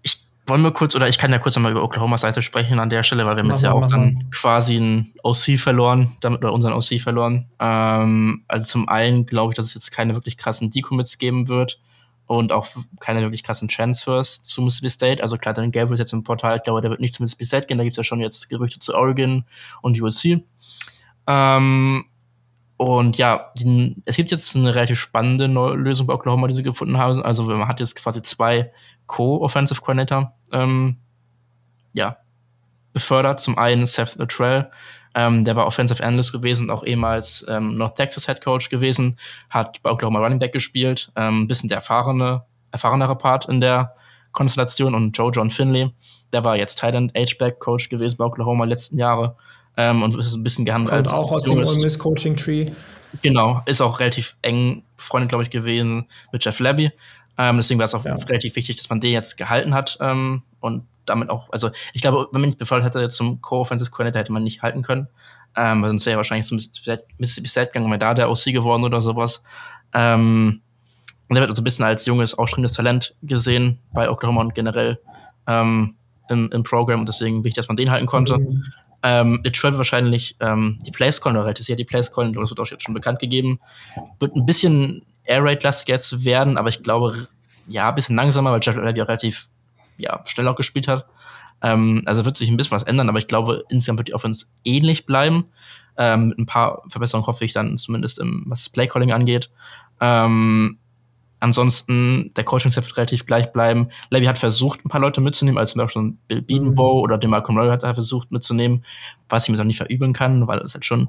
Ich wollen wir kurz, oder ich kann ja kurz nochmal über Oklahomas Seite sprechen an der Stelle, weil wir haben jetzt ja auch dann quasi einen OC verloren, damit oder unseren OC verloren. Ähm, also zum einen glaube ich, dass es jetzt keine wirklich krassen Decommits geben wird und auch keine wirklich krassen Transfers zu Mississippi State. Also klar, dann Gabriel ist jetzt im Portal, ich glaube, der wird nicht zu Mississippi State gehen, da gibt es ja schon jetzt Gerüchte zu Oregon und USC. Ähm, und ja, die, es gibt jetzt eine relativ spannende neue Lösung bei Oklahoma, die sie gefunden haben. Also man hat jetzt quasi zwei Co-Offensive Coordinator ähm, ja, befördert. Zum einen Seth Luttrell, ähm, der war Offensive Analyst gewesen, auch ehemals ähm, North Texas Head Coach gewesen, hat bei Oklahoma Running Back gespielt, ähm, ein bisschen der erfahrene, erfahrenere Part in der Konstellation und Joe John Finley, der war jetzt Thailand H-Back Coach gewesen bei Oklahoma letzten Jahre ähm, und ist ein bisschen gehandelt Kommt als auch aus junges, dem Ole Miss Coaching Tree. Genau, ist auch relativ eng befreundet, glaube ich, gewesen mit Jeff Labby. Ähm, deswegen war es auch ja. relativ wichtig, dass man den jetzt gehalten hat ähm, und damit auch, also ich glaube, wenn man nicht befördert hätte zum Co-Offensive Coordinator, hätte man nicht halten können. Ähm, weil sonst wäre er wahrscheinlich zum Mississippi State gegangen, wäre da der OC geworden oder sowas. Ähm, und er wird so ein bisschen als junges, ausstrebendes Talent gesehen bei Oklahoma und generell ähm, im, im Programm und deswegen wichtig, dass man den halten konnte. Mhm. Ähm, Detroit wahrscheinlich ähm, die Plays callen, oder ist ja die Plays callen, das wird auch jetzt schon bekannt gegeben. Wird ein bisschen Air Raid-lastig jetzt werden, aber ich glaube, ja, ein bisschen langsamer, weil Jeff Levy auch relativ ja, schnell auch gespielt hat. Ähm, also wird sich ein bisschen was ändern, aber ich glaube, insgesamt wird die Offense ähnlich bleiben. Ähm, mit ein paar Verbesserungen hoffe ich dann zumindest, im, was das Playcalling angeht. Ähm, ansonsten, der Coaching-Set wird relativ gleich bleiben. Levy hat versucht, ein paar Leute mitzunehmen, also zum Beispiel Bill Bedenbow mhm. oder den Malcolm Roy hat er versucht mitzunehmen, was ich mir auch nicht verübeln kann, weil es halt schon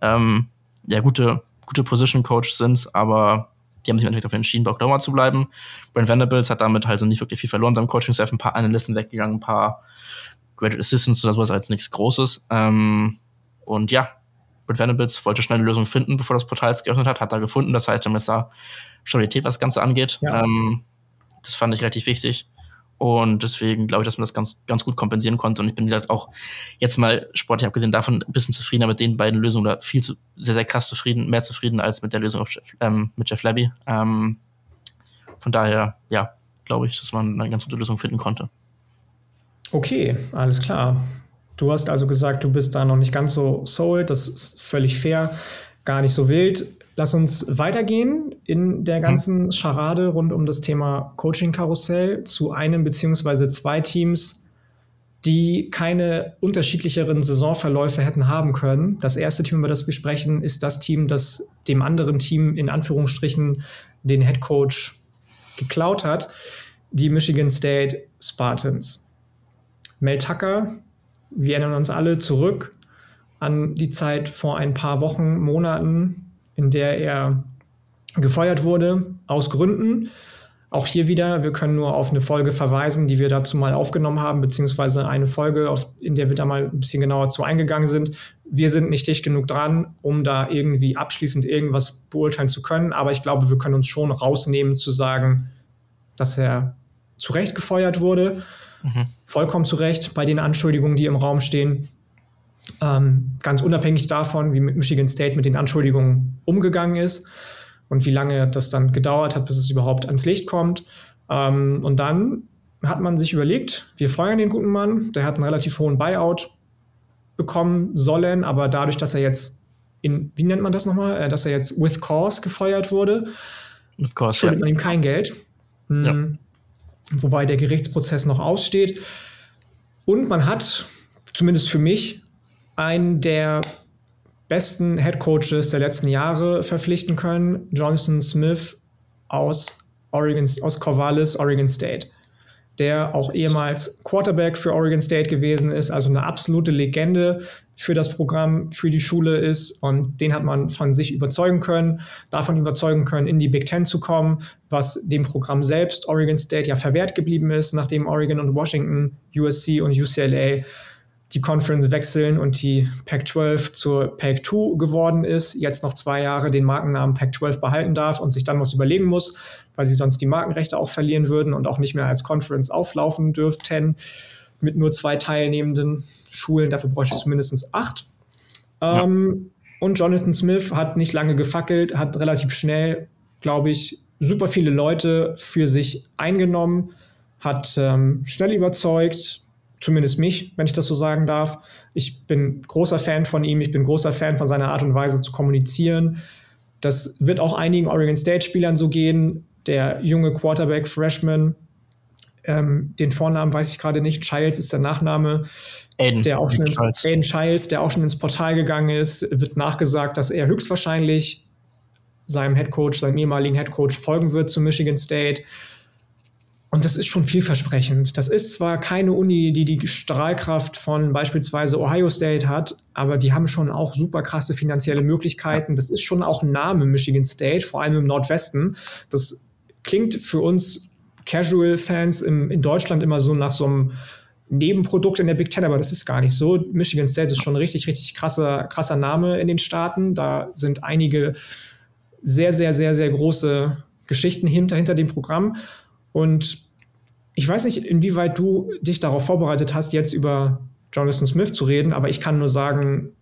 ähm, ja, gute, gute Position-Coach sind, aber die haben sich im Endeffekt dafür entschieden, bei Oklahoma zu bleiben. Brent Vanderbilt hat damit halt so nicht wirklich viel verloren. Seinem Coaching-Staff ein paar Analysten weggegangen, ein paar Graduate Assistants oder sowas als nichts Großes. Ähm, und ja, Brent Vanderbilt wollte schnell eine Lösung finden, bevor das Portal es geöffnet hat, hat er gefunden. Das heißt, wir haben jetzt da Stabilität, was das Ganze angeht. Ja. Ähm, das fand ich relativ wichtig. Und deswegen glaube ich, dass man das ganz, ganz gut kompensieren konnte. Und ich bin, wie gesagt, auch jetzt mal sportlich abgesehen davon ein bisschen zufriedener mit den beiden Lösungen oder viel zu, sehr, sehr krass zufrieden, mehr zufrieden als mit der Lösung Jeff, ähm, mit Jeff Labby. Ähm, von daher, ja, glaube ich, dass man eine ganz gute Lösung finden konnte. Okay, alles klar. Du hast also gesagt, du bist da noch nicht ganz so sold. Das ist völlig fair, gar nicht so wild. Lass uns weitergehen in der mhm. ganzen Scharade rund um das Thema Coaching-Karussell zu einem beziehungsweise zwei Teams, die keine unterschiedlicheren Saisonverläufe hätten haben können. Das erste Team, über das wir sprechen, ist das Team, das dem anderen Team in Anführungsstrichen den Head Coach geklaut hat, die Michigan State Spartans. Mel Tucker, wir erinnern uns alle zurück an die Zeit vor ein paar Wochen, Monaten, in der er gefeuert wurde, aus Gründen. Auch hier wieder, wir können nur auf eine Folge verweisen, die wir dazu mal aufgenommen haben, beziehungsweise eine Folge, auf, in der wir da mal ein bisschen genauer zu eingegangen sind. Wir sind nicht dicht genug dran, um da irgendwie abschließend irgendwas beurteilen zu können, aber ich glaube, wir können uns schon rausnehmen zu sagen, dass er zu Recht gefeuert wurde. Mhm. Vollkommen zu Recht bei den Anschuldigungen, die im Raum stehen. Ähm, ganz unabhängig davon, wie Michigan State mit den Anschuldigungen umgegangen ist und wie lange das dann gedauert hat, bis es überhaupt ans Licht kommt. Ähm, und dann hat man sich überlegt, wir feuern den guten Mann, der hat einen relativ hohen Buyout bekommen sollen, aber dadurch, dass er jetzt in, wie nennt man das nochmal, äh, dass er jetzt with cause gefeuert wurde, with cause, schuldet ja. man ihm kein Geld. Mhm. Ja. Wobei der Gerichtsprozess noch aussteht. Und man hat, zumindest für mich, einen der besten Head Coaches der letzten Jahre verpflichten können, Jonathan Smith aus Oregon, aus Corvallis, Oregon State, der auch ehemals Quarterback für Oregon State gewesen ist, also eine absolute Legende für das Programm, für die Schule ist und den hat man von sich überzeugen können, davon überzeugen können, in die Big Ten zu kommen, was dem Programm selbst Oregon State ja verwehrt geblieben ist, nachdem Oregon und Washington, USC und UCLA die Conference wechseln und die Pac-12 zur Pac-2 geworden ist, jetzt noch zwei Jahre den Markennamen Pac-12 behalten darf und sich dann was überlegen muss, weil sie sonst die Markenrechte auch verlieren würden und auch nicht mehr als Conference auflaufen dürften mit nur zwei teilnehmenden Schulen. Dafür bräuchte ich zumindest acht. Ja. Ähm, und Jonathan Smith hat nicht lange gefackelt, hat relativ schnell, glaube ich, super viele Leute für sich eingenommen, hat ähm, schnell überzeugt, zumindest mich, wenn ich das so sagen darf. Ich bin großer Fan von ihm, ich bin großer Fan von seiner Art und Weise zu kommunizieren. Das wird auch einigen Oregon State-Spielern so gehen. Der junge Quarterback, Freshman, ähm, den Vornamen weiß ich gerade nicht, Childs ist der Nachname, Aiden, der auch schon Childs. Aiden Childs, der auch schon ins Portal gegangen ist, wird nachgesagt, dass er höchstwahrscheinlich seinem Headcoach, seinem ehemaligen Headcoach folgen wird zu Michigan State. Und das ist schon vielversprechend. Das ist zwar keine Uni, die die Strahlkraft von beispielsweise Ohio State hat, aber die haben schon auch super krasse finanzielle Möglichkeiten. Das ist schon auch ein Name Michigan State, vor allem im Nordwesten. Das klingt für uns Casual-Fans in Deutschland immer so nach so einem Nebenprodukt in der Big Ten, aber das ist gar nicht so. Michigan State ist schon ein richtig, richtig krasser, krasser Name in den Staaten. Da sind einige sehr, sehr, sehr, sehr große Geschichten hinter, hinter dem Programm. Und ich weiß nicht, inwieweit du dich darauf vorbereitet hast, jetzt über Jonathan Smith zu reden, aber ich kann nur sagen,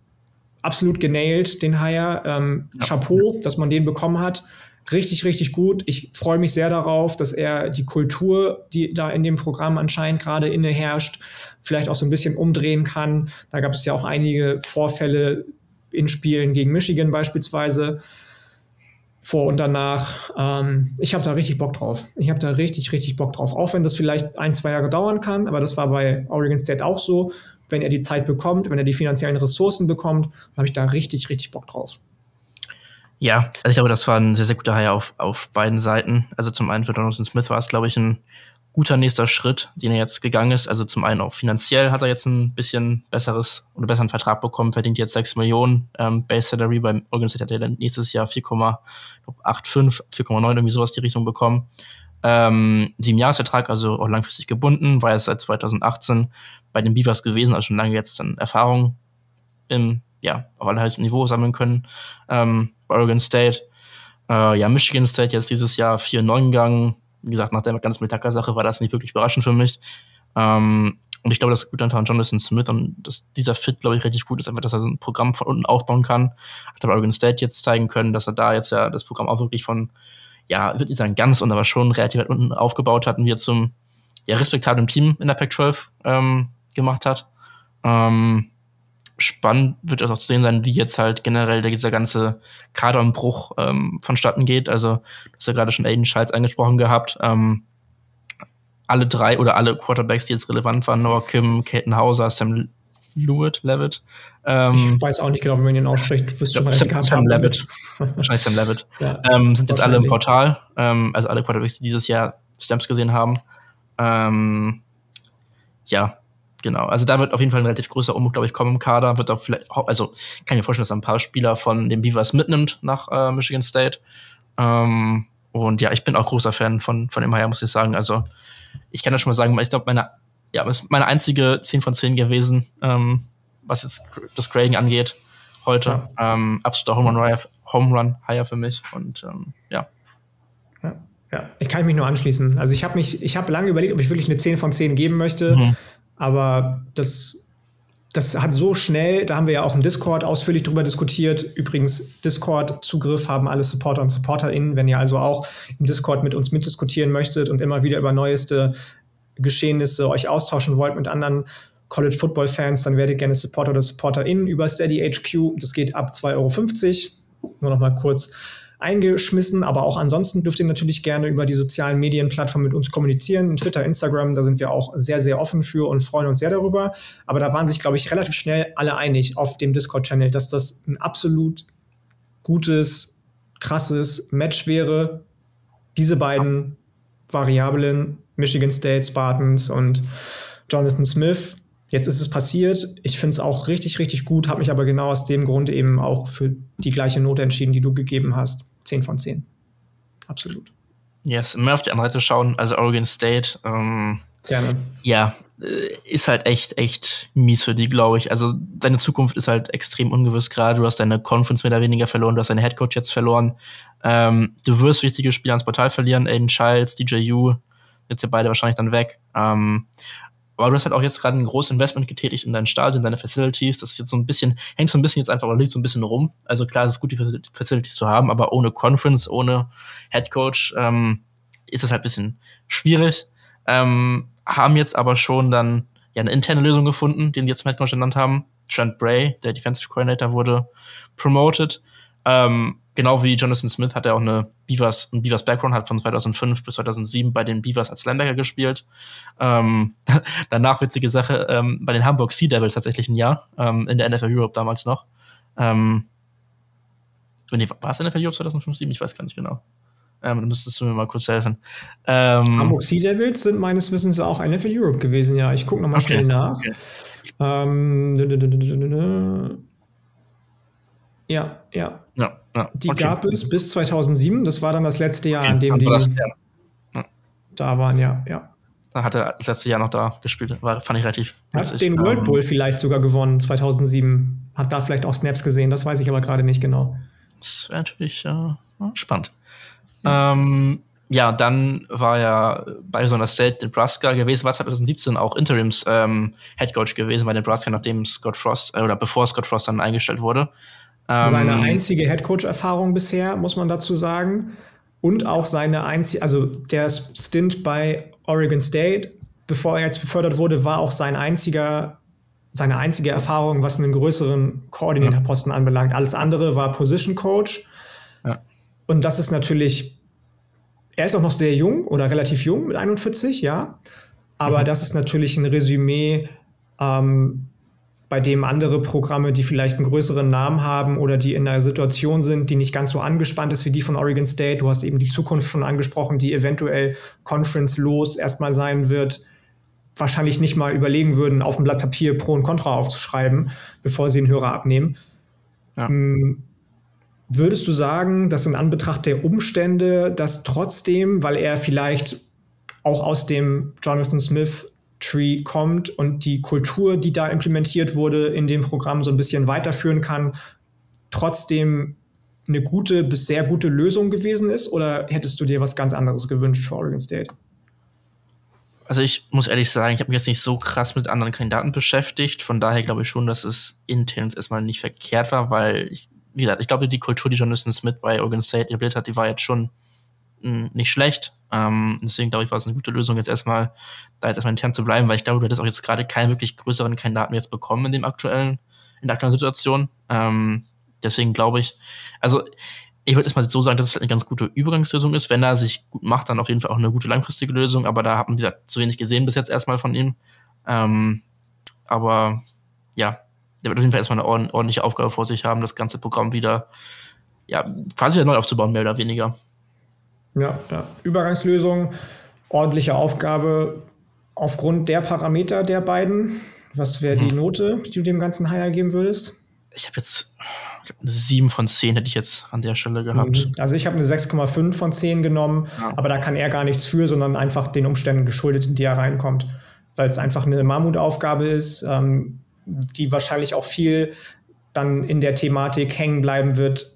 absolut genailt den Hire. Ähm, ja. Chapeau, dass man den bekommen hat. Richtig, richtig gut. Ich freue mich sehr darauf, dass er die Kultur, die da in dem Programm anscheinend gerade inne herrscht, vielleicht auch so ein bisschen umdrehen kann. Da gab es ja auch einige Vorfälle in Spielen gegen Michigan beispielsweise vor und danach. Ähm, ich habe da richtig Bock drauf. Ich habe da richtig, richtig Bock drauf. Auch wenn das vielleicht ein, zwei Jahre dauern kann, aber das war bei Oregon State auch so. Wenn er die Zeit bekommt, wenn er die finanziellen Ressourcen bekommt, habe ich da richtig, richtig Bock drauf. Ja, also ich glaube, das war ein sehr, sehr guter Hire auf, auf beiden Seiten. Also zum einen für Donaldson Smith war es, glaube ich, ein guter nächster Schritt, den er jetzt gegangen ist. Also zum einen auch finanziell hat er jetzt ein bisschen besseres oder besseren Vertrag bekommen, verdient jetzt 6 Millionen ähm, Base Salary. Beim Oregon State hat er dann nächstes Jahr 4,85, 4,9 irgendwie sowas die Richtung bekommen. Ähm, sieben Jahresvertrag, also auch langfristig gebunden, war er seit 2018 bei den Beavers gewesen, also schon lange jetzt dann Erfahrung im, ja, auf allerhöchstem Niveau sammeln können. Ähm, Oregon State. Äh, ja, Michigan State jetzt dieses Jahr 4-9 gegangen, wie gesagt, nach der ganzen Mitaka-Sache war das nicht wirklich überraschend für mich. Ähm, und ich glaube, das ist gut einfach an Jonathan Smith und dass dieser Fit, glaube ich, richtig gut ist, einfach, dass er so ein Programm von unten aufbauen kann. Hat aber Oregon State jetzt zeigen können, dass er da jetzt ja das Programm auch wirklich von, ja, würde ich sagen, ganz und aber schon relativ weit unten aufgebaut hat und wir zum ja, respektablen Team in der Pac-12 ähm, gemacht hat. Ähm, spannend wird es auch zu sehen sein, wie jetzt halt generell dieser ganze Kaderumbruch ähm, vonstatten geht. Also, du hast ja gerade schon Aiden Schultz angesprochen gehabt. Ähm, alle drei oder alle Quarterbacks, die jetzt relevant waren, Noah Kim, Caton Hauser, Sam Lewitt, Levitt. Ähm, ich weiß auch nicht genau, wie man ihn ausspricht. Du wirst schon Sam, Sam Levitt. (laughs) Wahrscheinlich Sam Levitt. Ja, ähm, sind jetzt alle im Portal. Ähm, also alle Quarterbacks, die dieses Jahr Stamps gesehen haben. Ähm, ja, genau. Also da wird auf jeden Fall ein relativ größer Umbruch, glaube ich, kommen im Kader. Wird auch vielleicht, also kann ich mir vorstellen, dass er ein paar Spieler von den Beavers mitnimmt nach äh, Michigan State. Ähm, und ja, ich bin auch großer Fan von, von MHR, muss ich sagen. Also ich kann ja schon mal sagen, ich glaube, meine, ja, meine einzige 10 von 10 gewesen, ähm, was jetzt das Grading angeht heute. Ja. Ähm, absoluter Home Run, Home Run Higher für mich. Und ähm, ja. ja. Ja, ich kann mich nur anschließen. Also ich habe mich, ich habe lange überlegt, ob ich wirklich eine 10 von 10 geben möchte, mhm. Aber das, das hat so schnell, da haben wir ja auch im Discord ausführlich drüber diskutiert. Übrigens, Discord-Zugriff haben alle Supporter und SupporterInnen. Wenn ihr also auch im Discord mit uns mitdiskutieren möchtet und immer wieder über neueste Geschehnisse euch austauschen wollt mit anderen College Football Fans, dann werdet gerne Supporter oder SupporterInnen über Steady HQ. Das geht ab 2,50 Euro. Nur noch mal kurz eingeschmissen, aber auch ansonsten dürft ihr natürlich gerne über die sozialen Medienplattformen mit uns kommunizieren. Twitter, Instagram, da sind wir auch sehr, sehr offen für und freuen uns sehr darüber. Aber da waren sich, glaube ich, relativ schnell alle einig auf dem Discord-Channel, dass das ein absolut gutes, krasses Match wäre. Diese beiden Variablen, Michigan State, Spartans und Jonathan Smith, Jetzt ist es passiert. Ich finde es auch richtig, richtig gut, habe mich aber genau aus dem Grund eben auch für die gleiche Note entschieden, die du gegeben hast. 10 von 10. Absolut. Yes, mehr auf die andere Seite schauen, also Oregon State. Ähm, Gerne. Ja, äh, ist halt echt, echt mies für die, glaube ich. Also deine Zukunft ist halt extrem ungewiss gerade. Du hast deine Conference mehr oder weniger verloren, du hast deine Headcoach jetzt verloren. Ähm, du wirst wichtige Spieler ans Portal verlieren, Aiden Childs, DJU, jetzt ja beide wahrscheinlich dann weg. Ähm, aber du hast halt auch jetzt gerade ein großes Investment getätigt in dein Stadion, in deine Facilities. Das ist jetzt so ein bisschen, hängt so ein bisschen jetzt einfach liegt so ein bisschen rum. Also klar, es ist gut, die Facilities zu haben, aber ohne Conference, ohne Head Coach ähm, ist es halt ein bisschen schwierig. Ähm, haben jetzt aber schon dann ja eine interne Lösung gefunden, den die jetzt zum Head Coach genannt haben. Trent Bray, der Defensive Coordinator, wurde promoted. Ähm, genau wie Jonathan Smith hat er auch eine Beavers, ein Beavers Background, hat von 2005 bis 2007 bei den Beavers als Linebacker gespielt. Ähm, (laughs) danach witzige Sache, ähm, bei den Hamburg Sea Devils tatsächlich ein Jahr, ähm, in der NFL Europe damals noch. Ähm, nee, war es NFL Europe 2005, 2007? Ich weiß gar nicht genau. Ähm, müsstest du mir mal kurz helfen. Ähm, Hamburg Sea Devils sind meines Wissens auch NFL Europe gewesen, ja. Ich gucke nochmal okay. schnell nach. Okay. Ähm, ja, ja. Ja, ja. Die okay. gab es bis 2007. Das war dann das letzte Jahr, okay, an dem die das, ja. da waren, ja, ja. Da hat er das letzte Jahr noch da gespielt. War, fand ich relativ Hat den World ähm, Bowl vielleicht sogar gewonnen, 2007. Hat da vielleicht auch Snaps gesehen, das weiß ich aber gerade nicht genau. Das wäre natürlich äh, spannend. Ja. Ähm, ja, dann war er bei so einer State Nebraska gewesen, war 2017 auch Interims ähm, Head Coach gewesen bei Nebraska, nachdem Scott Frost, äh, oder bevor Scott Frost dann eingestellt wurde. Seine ähm, einzige Headcoach-Erfahrung bisher, muss man dazu sagen. Und auch seine einzige, also der Stint bei Oregon State, bevor er jetzt befördert wurde, war auch sein einziger, seine einzige Erfahrung, was einen größeren Koordinatorposten ja. anbelangt. Alles andere war Position Coach. Ja. Und das ist natürlich, er ist auch noch sehr jung oder relativ jung mit 41, ja. Aber mhm. das ist natürlich ein Resümee, ähm, bei dem andere Programme, die vielleicht einen größeren Namen haben oder die in einer Situation sind, die nicht ganz so angespannt ist wie die von Oregon State. Du hast eben die Zukunft schon angesprochen, die eventuell conference-los erstmal sein wird, wahrscheinlich nicht mal überlegen würden, auf dem Blatt Papier Pro und Contra aufzuschreiben, bevor sie einen Hörer abnehmen. Ja. Hm, würdest du sagen, dass in Anbetracht der Umstände, dass trotzdem, weil er vielleicht auch aus dem Jonathan Smith Tree kommt und die Kultur, die da implementiert wurde, in dem Programm so ein bisschen weiterführen kann, trotzdem eine gute bis sehr gute Lösung gewesen ist? Oder hättest du dir was ganz anderes gewünscht für Oregon State? Also ich muss ehrlich sagen, ich habe mich jetzt nicht so krass mit anderen Kandidaten beschäftigt. Von daher glaube ich schon, dass es intern erstmal nicht verkehrt war, weil ich, wie gesagt, ich glaube, die Kultur, die Jonathan Smith bei Oregon State etabliert hat, die war jetzt schon nicht schlecht. Ähm, deswegen glaube ich, war es eine gute Lösung, jetzt erstmal da jetzt erstmal intern zu bleiben, weil ich glaube, du hättest auch jetzt gerade keinen wirklich größeren Kandidaten jetzt bekommen in dem aktuellen in der aktuellen Situation. Ähm, deswegen glaube ich, also ich würde erstmal so sagen, dass es eine ganz gute Übergangslösung ist. Wenn er sich gut macht, dann auf jeden Fall auch eine gute langfristige Lösung. Aber da haben wir zu wenig gesehen bis jetzt erstmal von ihm. Ähm, aber ja, der wird auf jeden Fall erstmal eine ordentliche Aufgabe vor sich haben, das ganze Programm wieder, ja, quasi wieder neu aufzubauen, mehr oder weniger. Ja, ja. Übergangslösung, ordentliche Aufgabe aufgrund der Parameter der beiden. Was wäre die hm. Note, die du dem ganzen Hire geben würdest? Ich habe jetzt eine 7 von 10 hätte ich jetzt an der Stelle gehabt. Mhm. Also ich habe eine 6,5 von 10 genommen, ja. aber da kann er gar nichts für, sondern einfach den Umständen geschuldet, in die er reinkommt. Weil es einfach eine Mammutaufgabe ist, ähm, die wahrscheinlich auch viel dann in der Thematik hängen bleiben wird,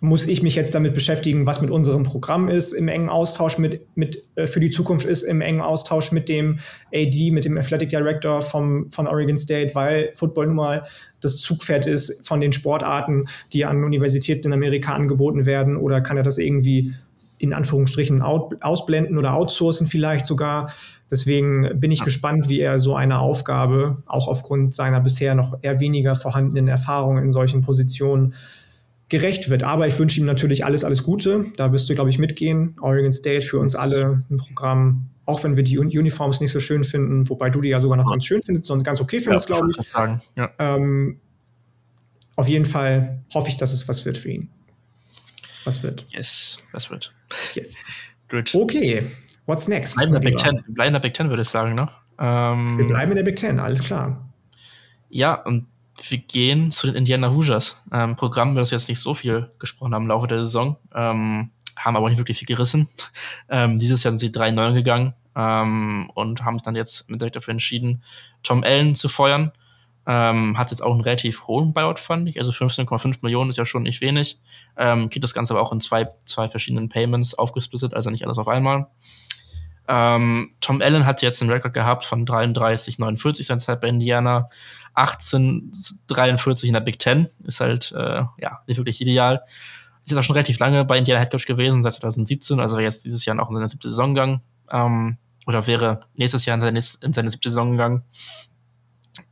muss ich mich jetzt damit beschäftigen, was mit unserem Programm ist, im engen Austausch mit, mit äh, für die Zukunft ist, im engen Austausch mit dem AD, mit dem Athletic Director vom, von Oregon State, weil Football nun mal das Zugpferd ist von den Sportarten, die an Universitäten in Amerika angeboten werden, oder kann er das irgendwie in Anführungsstrichen out, ausblenden oder outsourcen vielleicht sogar. Deswegen bin ich gespannt, wie er so eine Aufgabe, auch aufgrund seiner bisher noch eher weniger vorhandenen Erfahrung in solchen Positionen, gerecht wird. Aber ich wünsche ihm natürlich alles, alles Gute. Da wirst du, glaube ich, mitgehen. Oregon State für uns alle ein Programm, auch wenn wir die Uniforms nicht so schön finden, wobei du die ja sogar noch ganz schön findest und ganz okay findest, ja, glaube ich. Sagen. Ja. Ähm, auf jeden Fall hoffe ich, dass es was wird für ihn. Was wird? Yes, was wird. Yes. Gut. Okay, what's next? Bleiben in der Big Ten, bleiben in der Big Ten, würde ich sagen, ne? Ähm, wir bleiben in der Big Ten, alles klar. Ja, und wir gehen zu den Indiana Hoosiers. Ähm, Programm, über das wir jetzt nicht so viel gesprochen haben im Laufe der Saison, ähm, haben aber nicht wirklich viel gerissen. (laughs) Ähm, dieses Jahr sind sie 3-9 gegangen ähm, und haben sich dann jetzt direkt dafür entschieden, Tom Allen zu feuern. Ähm, hat jetzt auch einen relativ hohen Buyout, fand ich. Also 15,5 Millionen ist ja schon nicht wenig. Ähm, kriegt das Ganze aber auch in zwei, zwei verschiedenen Payments aufgesplittet, also nicht alles auf einmal. Ähm, Tom Allen hat jetzt einen Rekord gehabt von 33, 49 seine Zeit bei Indiana. 18, 43 in der Big Ten. Ist halt, äh, ja, nicht wirklich ideal. Ist jetzt auch schon relativ lange bei Indiana Headcoach gewesen, seit 2017, also jetzt dieses Jahr auch in seine siebte Saison gegangen. Ähm, oder wäre nächstes Jahr in seine, in seine siebte Saison gegangen.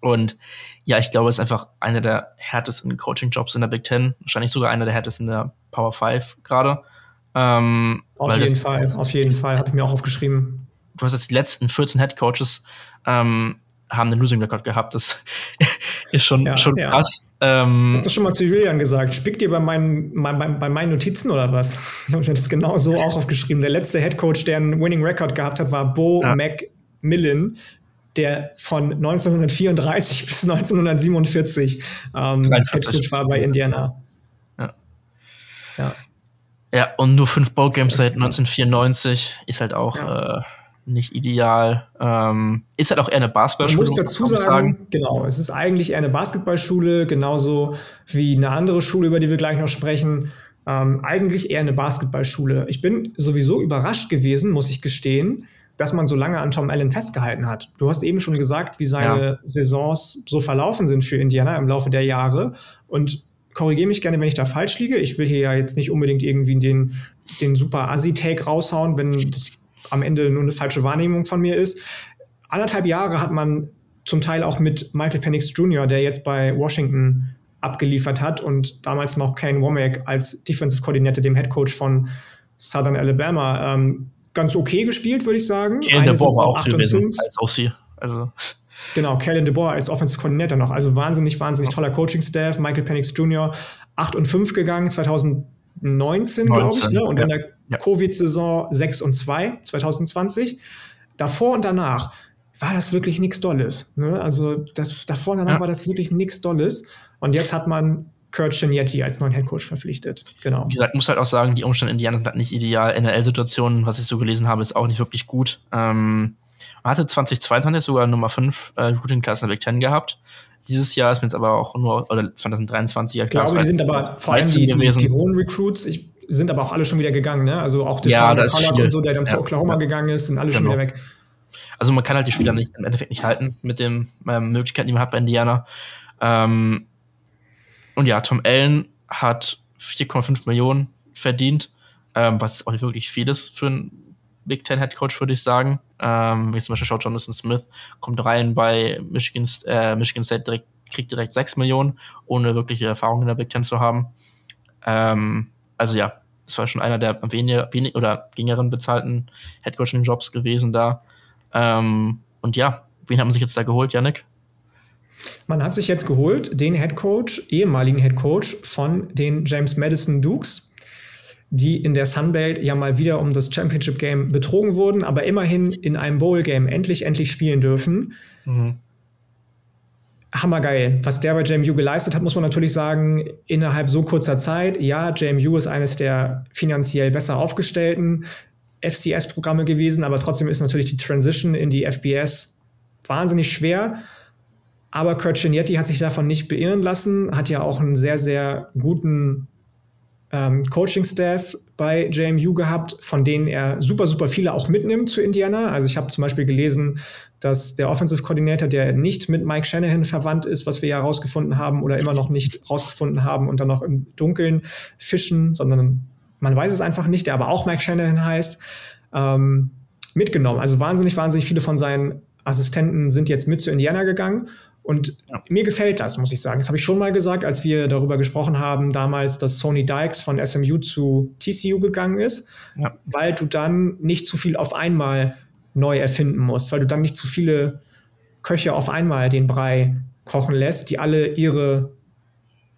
Und ja, ich glaube, es ist einfach einer der härtesten Coaching-Jobs in der Big Ten. Wahrscheinlich sogar einer der härtesten in der Power 5 gerade. Ähm, auf jeden Fall, auf jeden Fall, habe ich mir auch aufgeschrieben. Du hast jetzt die letzten 14 Head Coaches ähm, haben einen Losing Record gehabt. Das (laughs) ist schon, ja, schon ja. krass. Ähm, ich hab das schon mal zu Julian gesagt. Spickt ihr bei meinen, bei, bei meinen Notizen oder was? (laughs) Ich habe das genau so auch aufgeschrieben. Der letzte Head Coach, der einen Winning Record gehabt hat, war Bo ja. McMillan, der von 1934 (laughs) bis 1947 ähm, Head Coach war bei Indiana. Ja. ja. Ja, und nur fünf Bowl-Games seit 1994 ist halt auch ja. äh, nicht ideal. Ähm, ist halt auch eher eine Basketballschule. Man muss dazu sagen, sagen, genau, es ist eigentlich eher eine Basketballschule, genauso wie eine andere Schule, über die wir gleich noch sprechen. Ähm, eigentlich eher eine Basketballschule. Ich bin sowieso überrascht gewesen, muss ich gestehen, dass man so lange an Tom Allen festgehalten hat. Du hast eben schon gesagt, wie seine ja. Saisons so verlaufen sind für Indiana im Laufe der Jahre. Und korrigiere mich gerne, wenn ich da falsch liege. Ich will hier ja jetzt nicht unbedingt irgendwie den, den super Assi-Take raushauen, wenn das am Ende nur eine falsche Wahrnehmung von mir ist. Anderthalb Jahre hat man zum Teil auch mit Michael Penix Jr., der jetzt bei Washington abgeliefert hat und damals noch Kane Womack als Defensive Coordinator, dem Head Coach von Southern Alabama, ähm, ganz okay gespielt, würde ich sagen. Kane der war auch gewesen, als auch sie. Also Genau, Kellen DeBoer als Offensive Coordinator noch. Also wahnsinnig, wahnsinnig toller Coaching-Staff. Michael Penix Jr. 8 und 5 gegangen, 2019, glaube ich. Ne? Und ja. in der ja. Covid-Saison 6 und 2, 2020. Davor und danach war das wirklich nichts Dolles. Ne? Also das, davor und danach ja. war das wirklich nichts Dolles. Und jetzt hat man Kurt Genietti als neuen Headcoach verpflichtet. Genau. Wie gesagt, muss halt auch sagen, die Umstände in Indiana sind halt nicht ideal. NRL-Situationen, was ich so gelesen habe, ist auch nicht wirklich gut. Ähm, man hatte 2022 sogar Nummer 5 äh, Routing Class in der Big Ten gehabt. Dieses Jahr ist mir jetzt aber auch nur, oder 2023er Class. Ja, die sind aber vor allem die, die, die hohen Recruits, ich, sind aber auch alle schon wieder gegangen, ne? Also auch der ja, Pollard und so, der dann ja, zu Oklahoma ja. gegangen ist, sind alle genau. schon wieder weg. Also man kann halt die Spieler nicht, im Endeffekt nicht halten mit den ähm, Möglichkeiten, die man hat bei Indiana. Ähm, und ja, Tom Allen hat 4,5 Millionen verdient, ähm, was auch nicht wirklich viel ist für einen Big Ten Head Coach, würde ich sagen. Ähm, wie zum Beispiel schaut Jonathan Smith, kommt rein bei Michigan, äh, Michigan State direkt kriegt direkt 6 Millionen, ohne wirkliche Erfahrung in der Big Ten zu haben. Ähm, also ja, das war schon einer der weniger wenig oder geringeren bezahlten Headcoaching-Jobs gewesen da. Ähm, und ja, wen hat man sich jetzt da geholt, Yannick? Man hat sich jetzt geholt den Headcoach, ehemaligen Headcoach von den James Madison Dukes, die in der Sunbelt ja mal wieder um das Championship Game betrogen wurden, aber immerhin in einem Bowl Game endlich, endlich spielen dürfen. Mhm. Hammergeil. Was der bei JMU geleistet hat, muss man natürlich sagen, innerhalb so kurzer Zeit. Ja, JMU ist eines der finanziell besser aufgestellten FCS-Programme gewesen, aber trotzdem ist natürlich die Transition in die FBS wahnsinnig schwer. Aber Kurt Ginietti hat sich davon nicht beirren lassen, hat ja auch einen sehr, sehr guten ähm, Coaching-Staff bei JMU gehabt, von denen er super, super viele auch mitnimmt zu Indiana. Also ich habe zum Beispiel gelesen, dass der Offensive Coordinator, der nicht mit Mike Shanahan verwandt ist, was wir ja herausgefunden haben oder immer noch nicht herausgefunden haben und dann noch im Dunkeln fischen, sondern man weiß es einfach nicht, der aber auch Mike Shanahan heißt, ähm, mitgenommen. Also wahnsinnig, wahnsinnig viele von seinen Assistenten sind jetzt mit zu Indiana gegangen und ja. mir gefällt das, muss ich sagen. Das habe ich schon mal gesagt, als wir darüber gesprochen haben, damals, dass Sony Dykes von SMU zu TCU gegangen ist, ja. weil du dann nicht zu viel auf einmal neu erfinden musst, weil du dann nicht zu viele Köche auf einmal den Brei kochen lässt, die alle ihre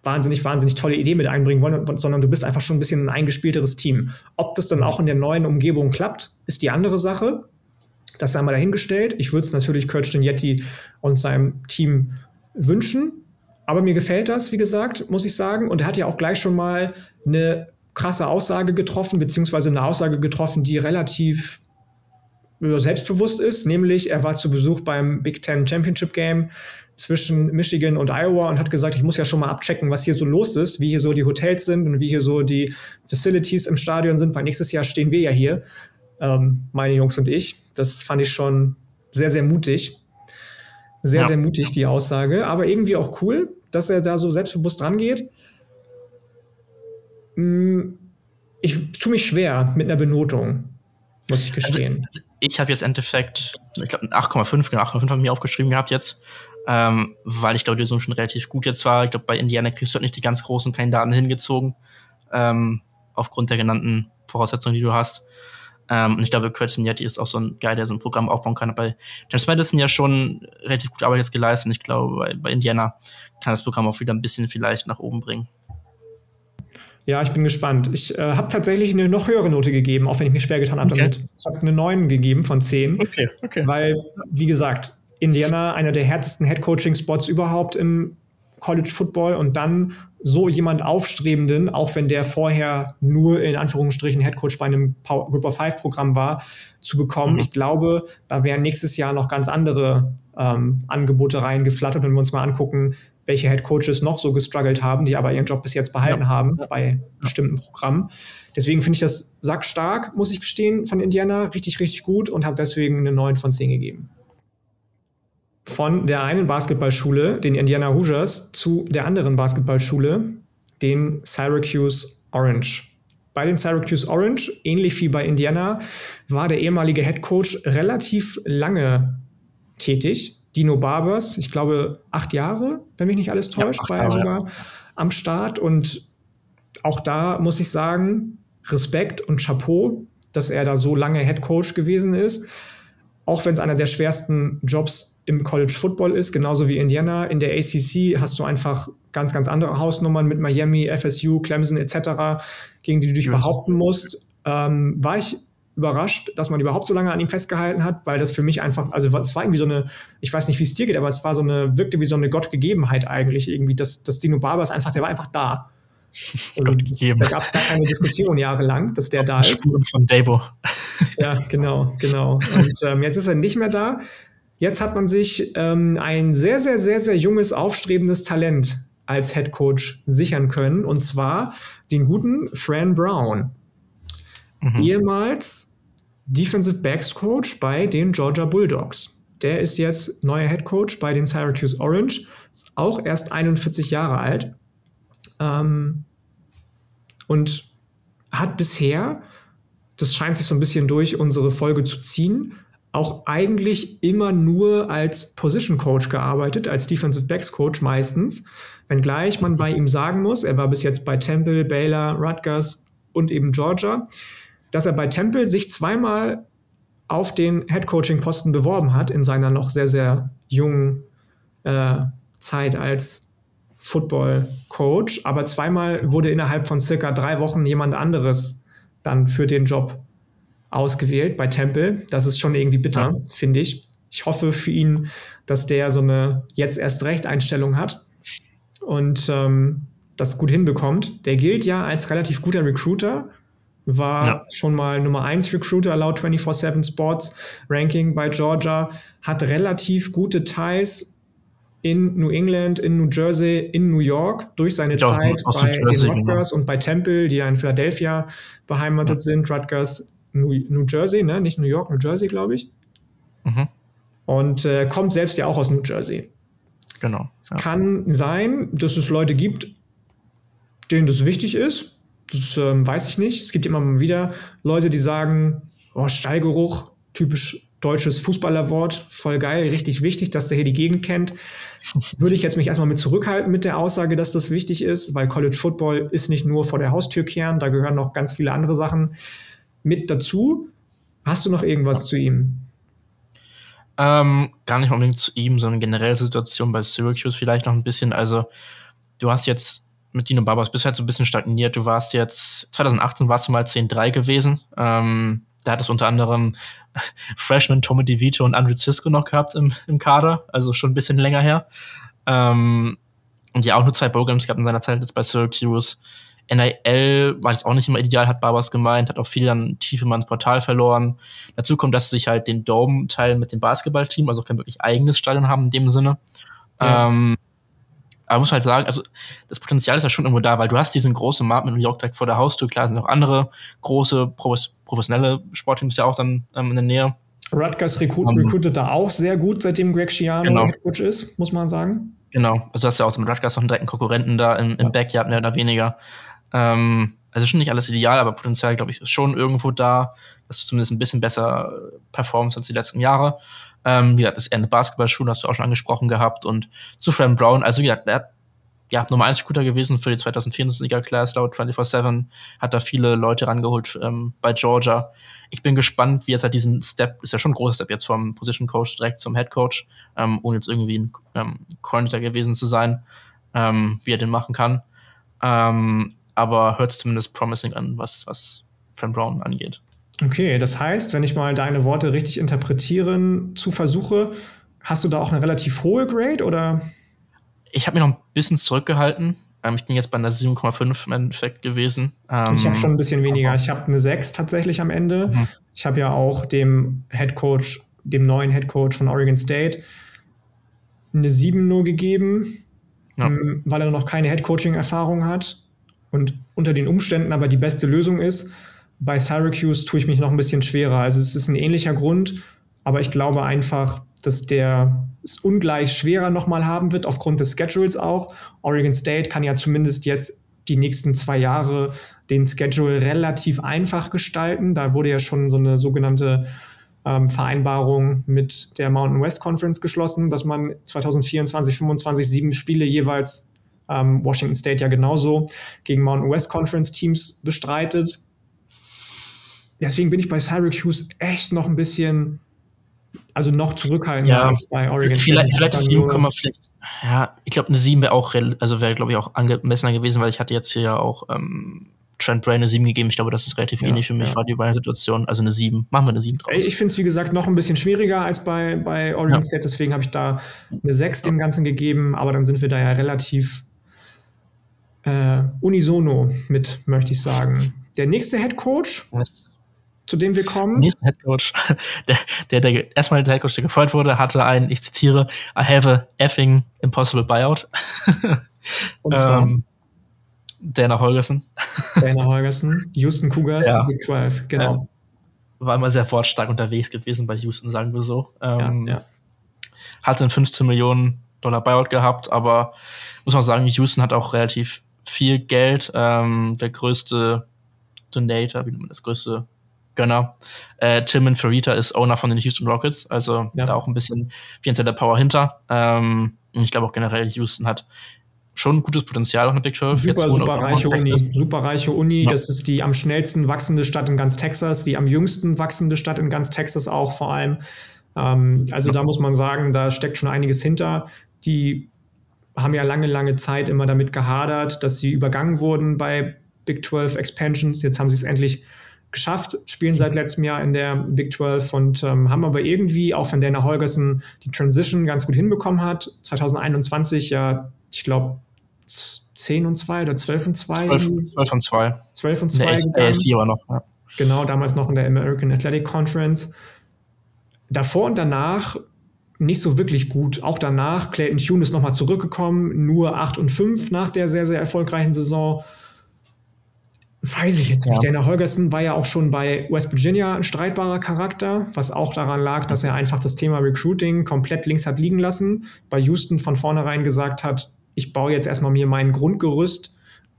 wahnsinnig, wahnsinnig tolle Idee mit einbringen wollen, sondern du bist einfach schon ein bisschen ein eingespielteres Team. Ob das dann auch in der neuen Umgebung klappt, ist die andere Sache. Das sei mal dahingestellt. Ich würde es natürlich Kurt Stignetti und seinem Team wünschen. Aber mir gefällt das, wie gesagt, muss ich sagen. Und er hat ja auch gleich schon mal eine krasse Aussage getroffen, beziehungsweise eine Aussage getroffen, die relativ selbstbewusst ist. Nämlich, er war zu Besuch beim Big Ten Championship Game zwischen Michigan und Iowa und hat gesagt, ich muss ja schon mal abchecken, was hier so los ist, wie hier so die Hotels sind und wie hier so die Facilities im Stadion sind, weil nächstes Jahr stehen wir ja hier ähm, meine Jungs und ich. Das fand ich schon sehr, sehr mutig. Sehr, ja. sehr mutig, die Aussage. Aber irgendwie auch cool, dass er da so selbstbewusst rangeht. Mm, ich tue mich schwer mit einer Benotung, muss ich also, gestehen. Also, ich habe jetzt im Endeffekt, ich glaube, 8,5, genau, 8,5 haben mir aufgeschrieben gehabt jetzt, ähm, weil ich glaube, die Lösung schon relativ gut jetzt war. Ich glaube, bei Indiana kriegst du halt nicht die ganz großen Kandidaten hingezogen, ähm, aufgrund der genannten Voraussetzungen, die du hast. Ähm, und ich glaube, Curtin Yeti ist auch so ein Guy, der so ein Programm aufbauen kann. Bei James Madison ja schon relativ gute Arbeit jetzt geleistet. Und ich glaube, bei, bei Indiana kann das Programm auch wieder ein bisschen vielleicht nach oben bringen. Ja, ich bin gespannt. Ich äh, habe tatsächlich eine noch höhere Note gegeben, auch wenn ich mich schwer getan habe okay. damit. Ich habe eine 9 gegeben von 10. Okay, okay. Weil, wie gesagt, Indiana einer der härtesten Head-Coaching-Spots überhaupt im College Football und dann so jemand Aufstrebenden, auch wenn der vorher nur in Anführungsstrichen Headcoach bei einem Group of Five Programm war, zu bekommen. Mhm. Ich glaube, da wären nächstes Jahr noch ganz andere ähm, Angebote reingeflattert, wenn wir uns mal angucken, welche Head Coaches noch so gestruggelt haben, die aber ihren Job bis jetzt behalten ja. haben bei ja. bestimmten Programmen. Deswegen finde ich das sackstark, muss ich gestehen, von Indiana. Richtig, richtig gut und habe deswegen eine 9 von 10 gegeben von der einen Basketballschule, den Indiana Hoosiers, zu der anderen Basketballschule, den Syracuse Orange. Bei den Syracuse Orange, ähnlich wie bei Indiana, war der ehemalige Head Coach relativ lange tätig. Dino Barbers, ich glaube acht Jahre, wenn mich nicht alles täuscht, ja, war er sogar ja. am Start. Und auch da muss ich sagen, Respekt und Chapeau, dass er da so lange Head Coach gewesen ist. Auch wenn es einer der schwersten Jobs im College Football ist, genauso wie Indiana. In der ACC hast du einfach ganz, ganz andere Hausnummern mit Miami, FSU, Clemson etc., gegen die du dich ja, behaupten musst. Ähm, war ich überrascht, dass man überhaupt so lange an ihm festgehalten hat, weil das für mich einfach, also es war irgendwie so eine, ich weiß nicht, wie es dir geht, aber es war so eine, wirkte wie so eine Gottgegebenheit eigentlich irgendwie, dass, dass Dino Barbers einfach, der war einfach da. Also das, da gab es gar keine Diskussion jahrelang, dass der da ist. Von Dabo. Ja, genau, genau. Und ähm, jetzt ist er nicht mehr da. Jetzt hat man sich ähm, ein sehr, sehr, sehr, sehr junges, aufstrebendes Talent als Head Coach sichern können. Und zwar den guten Fran Brown. Mhm. Ehemals Defensive Backs Coach bei den Georgia Bulldogs. Der ist jetzt neuer Head Coach bei den Syracuse Orange. Ist auch erst 41 Jahre alt. Ähm, und hat bisher, das scheint sich so ein bisschen durch unsere Folge zu ziehen, auch eigentlich immer nur als Position Coach gearbeitet, als Defensive Backs Coach meistens. Wenngleich man bei ihm sagen muss, er war bis jetzt bei Temple, Baylor, Rutgers und eben Georgia, dass er bei Temple sich zweimal auf den Head Coaching Posten beworben hat in seiner noch sehr, sehr jungen äh, Zeit als Football Coach. Aber zweimal wurde innerhalb von circa drei Wochen jemand anderes dann für den Job ausgewählt bei Temple. Das ist schon irgendwie bitter, ja. finde ich. Ich hoffe für ihn, dass der so eine jetzt erst recht Einstellung hat und ähm, das gut hinbekommt. Der gilt ja als relativ guter Recruiter, war ja. schon mal Nummer 1 Recruiter laut 24-7 Sports Ranking bei Georgia, hat relativ gute Ties in New England, in New Jersey, in New York durch seine ja, Zeit bei Jersey, den Rutgers genau. und bei Temple, die ja in Philadelphia beheimatet ja. sind. Rutgers New, New, Jersey, ne? nicht New York, New Jersey, glaube ich. Mhm. Und äh, kommt selbst ja auch aus New Jersey. Genau. Es ja. kann sein, dass es Leute gibt, denen das wichtig ist. Das ähm, weiß ich nicht. Es gibt immer mal wieder Leute, die sagen, oh, Stallgeruch, typisch deutsches Fußballerwort, voll geil, richtig wichtig, dass der hier die Gegend kennt. Würde ich jetzt mich erstmal mit zurückhalten mit der Aussage, dass das wichtig ist, weil College Football ist nicht nur vor der Haustür kehren, da gehören noch ganz viele andere Sachen mit dazu. Hast du noch irgendwas zu ihm? Ähm, gar nicht unbedingt zu ihm, sondern generell Situation bei Syracuse vielleicht noch ein bisschen. Also, du hast jetzt mit Dino Babas bist halt so ein bisschen stagniert. Du warst jetzt, 2018 warst du mal 10-3 gewesen. Ähm, da hat es unter anderem (laughs) Freshman Tommy DeVito und Andre Cisco noch gehabt im, im Kader, also schon ein bisschen länger her. Ähm, und ja, auch nur zwei Programs gehabt in seiner Zeit jetzt bei Syracuse. NIL war jetzt auch nicht immer ideal, hat Barbers gemeint, hat auch viel an Tiefemanns Portal verloren. Dazu kommt, dass sie sich halt den Dome teilen mit dem Basketballteam, also kein wirklich eigenes Stadion haben in dem Sinne. Ja. Ähm, aber muss halt sagen, also das Potenzial ist ja schon irgendwo da, weil du hast diesen großen Markt mit New York direkt vor der Haustür. Klar sind auch andere große professionelle Sportteams ja auch dann ähm, in der Nähe. Rutgers recruit, um, recruitet da auch sehr gut, seitdem Greg Schiano genau. Headcoach ist, muss man sagen. Genau, also du hast ja auch mit Rutgers noch einen direkten Konkurrenten da im, im ja. Backyard mehr oder weniger. Ähm, also schon nicht alles ideal, aber Potenzial, glaube ich, ist schon irgendwo da, dass du zumindest ein bisschen besser performst als die letzten Jahre. Ähm, wie gesagt, ist eher eine Basketballschule, hast du auch schon angesprochen gehabt. Und zu Fran Brown, also wie gesagt, er hat ja, Nummer 1 Recruiter gewesen für die 2024 Liga Class laut 24-7, hat da viele Leute rangeholt ähm, bei Georgia. Ich bin gespannt, wie er halt diesen Step, ist ja schon ein großer Step jetzt vom Position Coach direkt zum Head Coach, ähm, ohne jetzt irgendwie ein ähm, Coordinator gewesen zu sein, ähm, wie er den machen kann. Ähm, aber hört es zumindest promising an, was, was Fran Brown angeht. Okay, das heißt, wenn ich mal deine Worte richtig interpretieren zu versuche, hast du da auch eine relativ hohe Grade oder? Ich habe mich noch ein bisschen zurückgehalten. Ähm, ich bin jetzt bei einer 7,5 im Endeffekt gewesen. Ähm, ich habe schon ein bisschen weniger. Ich habe eine 6 tatsächlich am Ende. Mhm. Ich habe ja auch dem Head Coach, dem neuen Head Coach von Oregon State, eine 7 nur gegeben, ja. Ähm, weil er noch keine Head Coaching Erfahrung hat und unter den Umständen aber die beste Lösung ist. Bei Syracuse tue ich mich noch ein bisschen schwerer. Also es ist ein ähnlicher Grund, aber ich glaube einfach, dass der es ungleich schwerer nochmal haben wird, aufgrund des Schedules auch. Oregon State kann ja zumindest jetzt die nächsten zwei Jahre den Schedule relativ einfach gestalten. Da wurde ja schon so eine sogenannte ähm, Vereinbarung mit der Mountain West Conference geschlossen, dass man 2024, 2025 sieben Spiele jeweils ähm, Washington State ja genauso gegen Mountain West Conference Teams bestreitet deswegen bin ich bei Syracuse echt noch ein bisschen, also noch zurückhaltender ja, als bei Oregon. Vielleicht, vielleicht ist 7, vielleicht. Ja, ich glaube, eine 7 wäre auch, also wäre, glaube ich, auch angemessener gewesen, weil ich hatte jetzt hier ja auch ähm, Trent Bray eine 7 gegeben. Ich glaube, das ist relativ ja, ähnlich für mich, ja. war die beiden Situationen. Also eine 7. Machen wir eine 7 draus. Ich finde es, wie gesagt, noch ein bisschen schwieriger als bei, bei Oregon ja. State. Deswegen habe ich da eine 6 dem Ganzen gegeben. Aber dann sind wir da ja relativ äh, unisono mit, möchte ich sagen. Der nächste Head Coach. Was? Zu dem wir kommen. Nächster Head Coach, (laughs) der, der, der erstmal der Head Coach, der gefeuert wurde, hatte einen, ich zitiere, I have a effing impossible buyout. (laughs) Und zwar ähm, Dana Holgerson. Dana Holgerson, Houston Cougars, ja. Big 12, genau. Ja. War immer sehr wortstark unterwegs gewesen bei Houston, sagen wir so. Ähm, ja, ja. Hatte einen 15 Millionen Dollar Buyout gehabt, aber muss man sagen, Houston hat auch relativ viel Geld. Ähm, der größte Donator, wie nennt man das größte Gönner. Äh, Tilman Ferrita ist Owner von den Houston Rockets, also ja. da auch ein bisschen finanzieller Power hinter. Ähm, ich glaube auch generell, Houston hat schon gutes Potenzial auch eine Big 12. Super, super reiche Uni. Super reiche Uni. Ja. Das ist die am schnellsten wachsende Stadt in ganz Texas, die am jüngsten wachsende Stadt in ganz Texas auch vor allem. Ähm, also ja. da muss man sagen, da steckt schon einiges hinter. Die haben ja lange, lange Zeit immer damit gehadert, dass sie übergangen wurden bei Big 12 Expansions. Jetzt haben sie es endlich geschafft, spielen seit letztem Jahr in der Big 12 und ähm, haben aber irgendwie, auch wenn Dana Holgerson die Transition ganz gut hinbekommen hat, 2021 ja, ich glaube, 10 und 2 oder 12 und 2? 12, 12 und 2. 12 und 2. In der ASC aber noch, ja. Genau, damals noch in der American Athletic Conference. Davor und danach nicht so wirklich gut. Auch danach, Clayton Tune ist nochmal zurückgekommen, nur 8 und 5 nach der sehr, sehr erfolgreichen Saison. Weiß ich jetzt nicht. Ja. Dana Holgerson war ja auch schon bei West Virginia ein streitbarer Charakter, was auch daran lag, dass er einfach das Thema Recruiting komplett links hat liegen lassen. Bei Houston von vornherein gesagt hat, ich baue jetzt erstmal mir mein Grundgerüst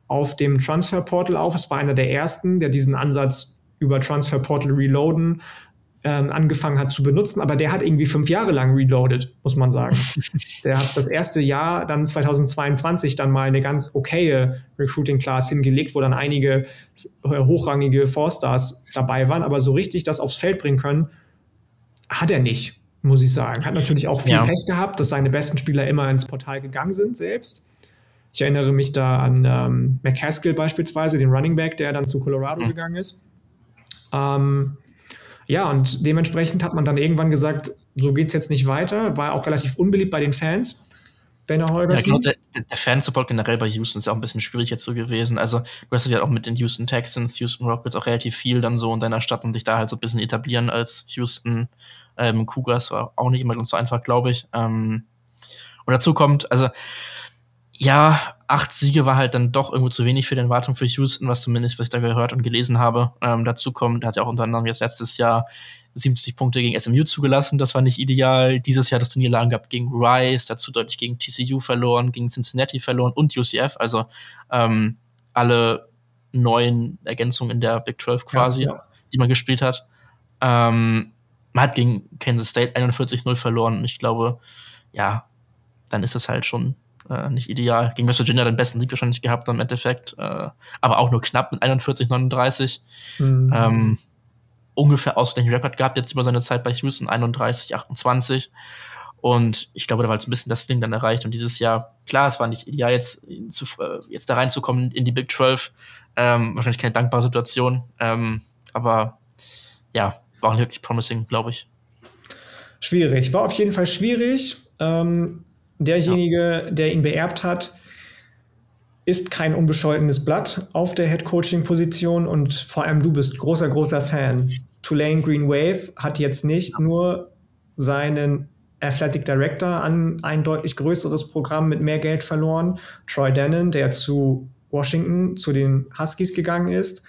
auf dem Transfer Portal auf. Es war einer der ersten, der diesen Ansatz über Transfer Portal Reloaden ähm, angefangen hat zu benutzen, aber der hat irgendwie fünf Jahre lang reloaded, muss man sagen. (laughs) der hat das erste Jahr, dann 2022, dann mal eine ganz okaye Recruiting-Class hingelegt, wo dann einige äh, hochrangige Four-Stars dabei waren, aber so richtig das aufs Feld bringen können, hat er nicht, muss ich sagen. Hat natürlich auch viel ja. Pech gehabt, dass seine besten Spieler immer ins Portal gegangen sind selbst. Ich erinnere mich da an ähm, McCaskill beispielsweise, den Running Back, der dann zu Colorado mhm. gegangen ist. Ähm, ja, und dementsprechend hat man dann irgendwann gesagt, so geht es jetzt nicht weiter. War auch relativ unbeliebt bei den Fans. Dana Holgerson. Ja, genau, der, der Fansupport generell bei Houston ist ja auch ein bisschen schwierig jetzt so gewesen. Also, du hast ja auch mit den Houston Texans, Houston Rockets auch relativ viel dann so in deiner Stadt und dich da halt so ein bisschen etablieren als Houston ähm, Cougars war auch nicht immer ganz so einfach, glaube ich. Ähm, und dazu kommt, also, ja, acht Siege war halt dann doch irgendwo zu wenig für den Erwartungen für Houston, was zumindest, was ich da gehört und gelesen habe. Ähm, dazu kommt, hat ja auch unter anderem jetzt letztes Jahr 70 Punkte gegen SMU zugelassen, das war nicht ideal. Dieses Jahr das Turnierlagen gab gegen Rice, dazu deutlich gegen TCU verloren, gegen Cincinnati verloren und UCF, also ähm, alle neuen Ergänzungen in der Big 12 quasi, ja, ja. die man gespielt hat. Ähm, man hat gegen Kansas State 41-0 verloren und ich glaube, ja, dann ist das halt schon äh, nicht ideal. Gegen West Virginia den besten Sieg wahrscheinlich gehabt im Endeffekt, äh, aber auch nur knapp mit 41, 39. Mhm. Ähm, ungefähr ausgleichenden Rekord gehabt jetzt über seine Zeit bei Houston, 31, 28. Und ich glaube, da war jetzt ein bisschen das Ding dann erreicht. Und dieses Jahr, klar, es war nicht ideal, jetzt, zu, äh, jetzt da reinzukommen in die Big 12. Ähm, wahrscheinlich keine dankbare Situation. Ähm, aber ja, war wirklich promising, glaube ich. Schwierig. War auf jeden Fall schwierig. Ähm, derjenige, ja. der ihn beerbt hat, ist kein unbescholtenes Blatt auf der Head-Coaching-Position und vor allem du bist großer, großer Fan. Tulane Green Wave hat jetzt nicht ja. nur seinen Athletic Director an ein deutlich größeres Programm mit mehr Geld verloren, Troy Denon, der zu Washington, zu den Huskies gegangen ist,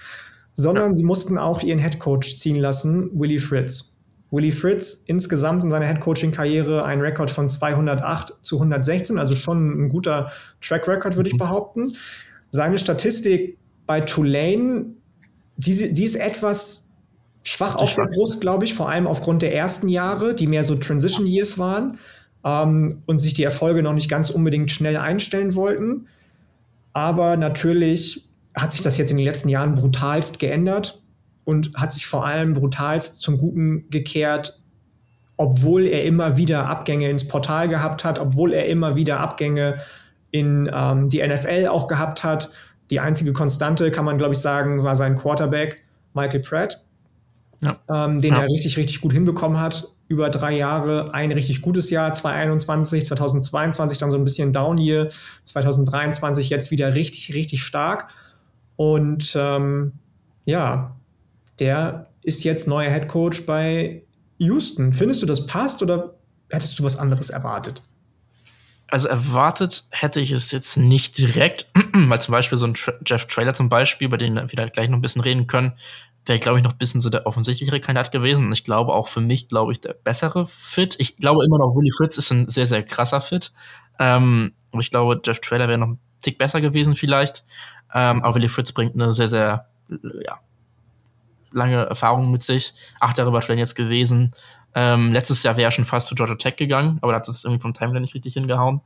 sondern ja. sie mussten auch ihren Head Coach ziehen lassen, Willie Fritz. Willie Fritz insgesamt in seiner Headcoaching-Karriere ein Rekord von 208 zu 116, also schon ein guter Track Record, würde ich mhm. behaupten. Seine Statistik bei Tulane, die, die ist etwas schwach auf der Brust, glaube ich, vor allem aufgrund der ersten Jahre, die mehr so Transition Years waren ähm, und sich die Erfolge noch nicht ganz unbedingt schnell einstellen wollten. Aber natürlich hat sich das jetzt in den letzten Jahren brutalst geändert und hat sich vor allem brutalst zum Guten gekehrt, obwohl er immer wieder Abgänge ins Portal gehabt hat, obwohl er immer wieder Abgänge in ähm, die NFL auch gehabt hat. Die einzige Konstante, kann man glaube ich sagen, war sein Quarterback Michael Pratt, ja. ähm, den ja. er richtig, richtig gut hinbekommen hat. Über drei Jahre ein richtig gutes Jahr, 2021, 2022 dann so ein bisschen Down hier, 2023 jetzt wieder richtig, richtig stark. Und ähm, ja, der ist jetzt neuer Head Coach bei Houston. Findest du, das passt oder hättest du was anderes erwartet? Also erwartet hätte ich es jetzt nicht direkt, (clears throat) weil zum Beispiel so ein Tra Jeff Trailer zum Beispiel, bei dem wir gleich noch ein bisschen reden können, wäre, glaube ich, noch ein bisschen so der offensichtlichere Kandidat gewesen. Und ich glaube auch für mich, glaube ich, der bessere Fit. Ich glaube immer noch, Willie Fritz ist ein sehr, sehr krasser Fit. Ähm, aber ich glaube, Jeff Trailer wäre noch ein Tick besser gewesen vielleicht. Ähm, aber Willie Fritz bringt eine sehr, sehr, ja, lange Erfahrung mit sich. Acht Jahre bei Tulane jetzt gewesen. Ähm, letztes Jahr wäre er schon fast zu Georgia Tech gegangen, aber da hat es irgendwie vom Timeline nicht richtig hingehauen.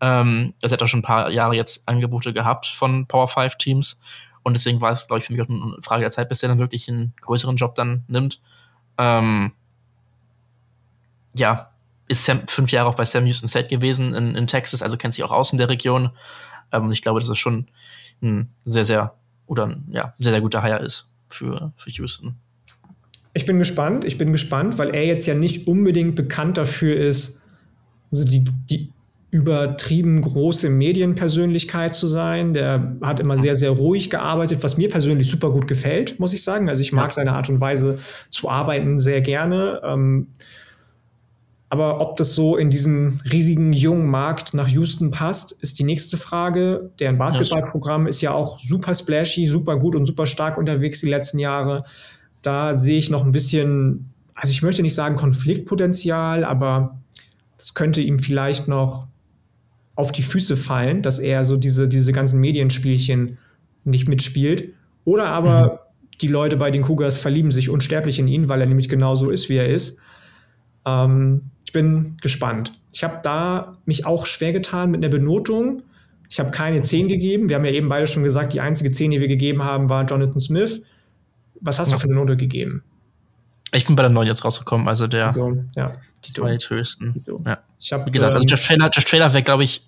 Ähm, er hat auch schon ein paar Jahre jetzt Angebote gehabt von Power 5 Teams. Und deswegen war es, glaube ich, für mich auch eine Frage der Zeit, bis er dann wirklich einen größeren Job dann nimmt. Ähm, ja, ist Sam fünf Jahre auch bei Sam Houston State gewesen in, in Texas, also kennt sich auch aus in der Region. Ähm, und ich glaube, dass es schon ein sehr, sehr, oder ein, ja, sehr, sehr guter Hire ist für, für Houston. Ich bin gespannt, ich bin gespannt, weil er jetzt ja nicht unbedingt bekannt dafür ist, also die, die übertrieben große Medienpersönlichkeit zu sein. Der hat immer sehr, sehr ruhig gearbeitet, was mir persönlich super gut gefällt, muss ich sagen. Also ich mag seine Art und Weise zu arbeiten sehr gerne. Ähm, aber ob das so in diesen riesigen jungen Markt nach Houston passt, ist die nächste Frage. Deren Basketballprogramm ist ja auch super splashy, super gut und super stark unterwegs die letzten Jahre. Da sehe ich noch ein bisschen, also ich möchte nicht sagen Konfliktpotenzial, aber das könnte ihm vielleicht noch auf die Füße fallen, dass er so diese, diese ganzen Medienspielchen nicht mitspielt. Oder aber mhm. die Leute bei den Cougars verlieben sich unsterblich in ihn, weil er nämlich genauso ist, wie er ist. Ähm, ich bin gespannt. Ich habe da mich auch schwer getan mit einer Benotung. Ich habe keine 10 gegeben. Wir haben ja eben beide schon gesagt, die einzige 10, die wir gegeben haben, war Jonathan Smith. Was hast ja. du für eine Note gegeben? Ich bin bei der 9 jetzt rausgekommen, also der so, ja. die zweithöchsten. Ja. Ich habe, wie gesagt, also ähm, Jeff Trailer, Jeff Trailer wäre, glaube ich,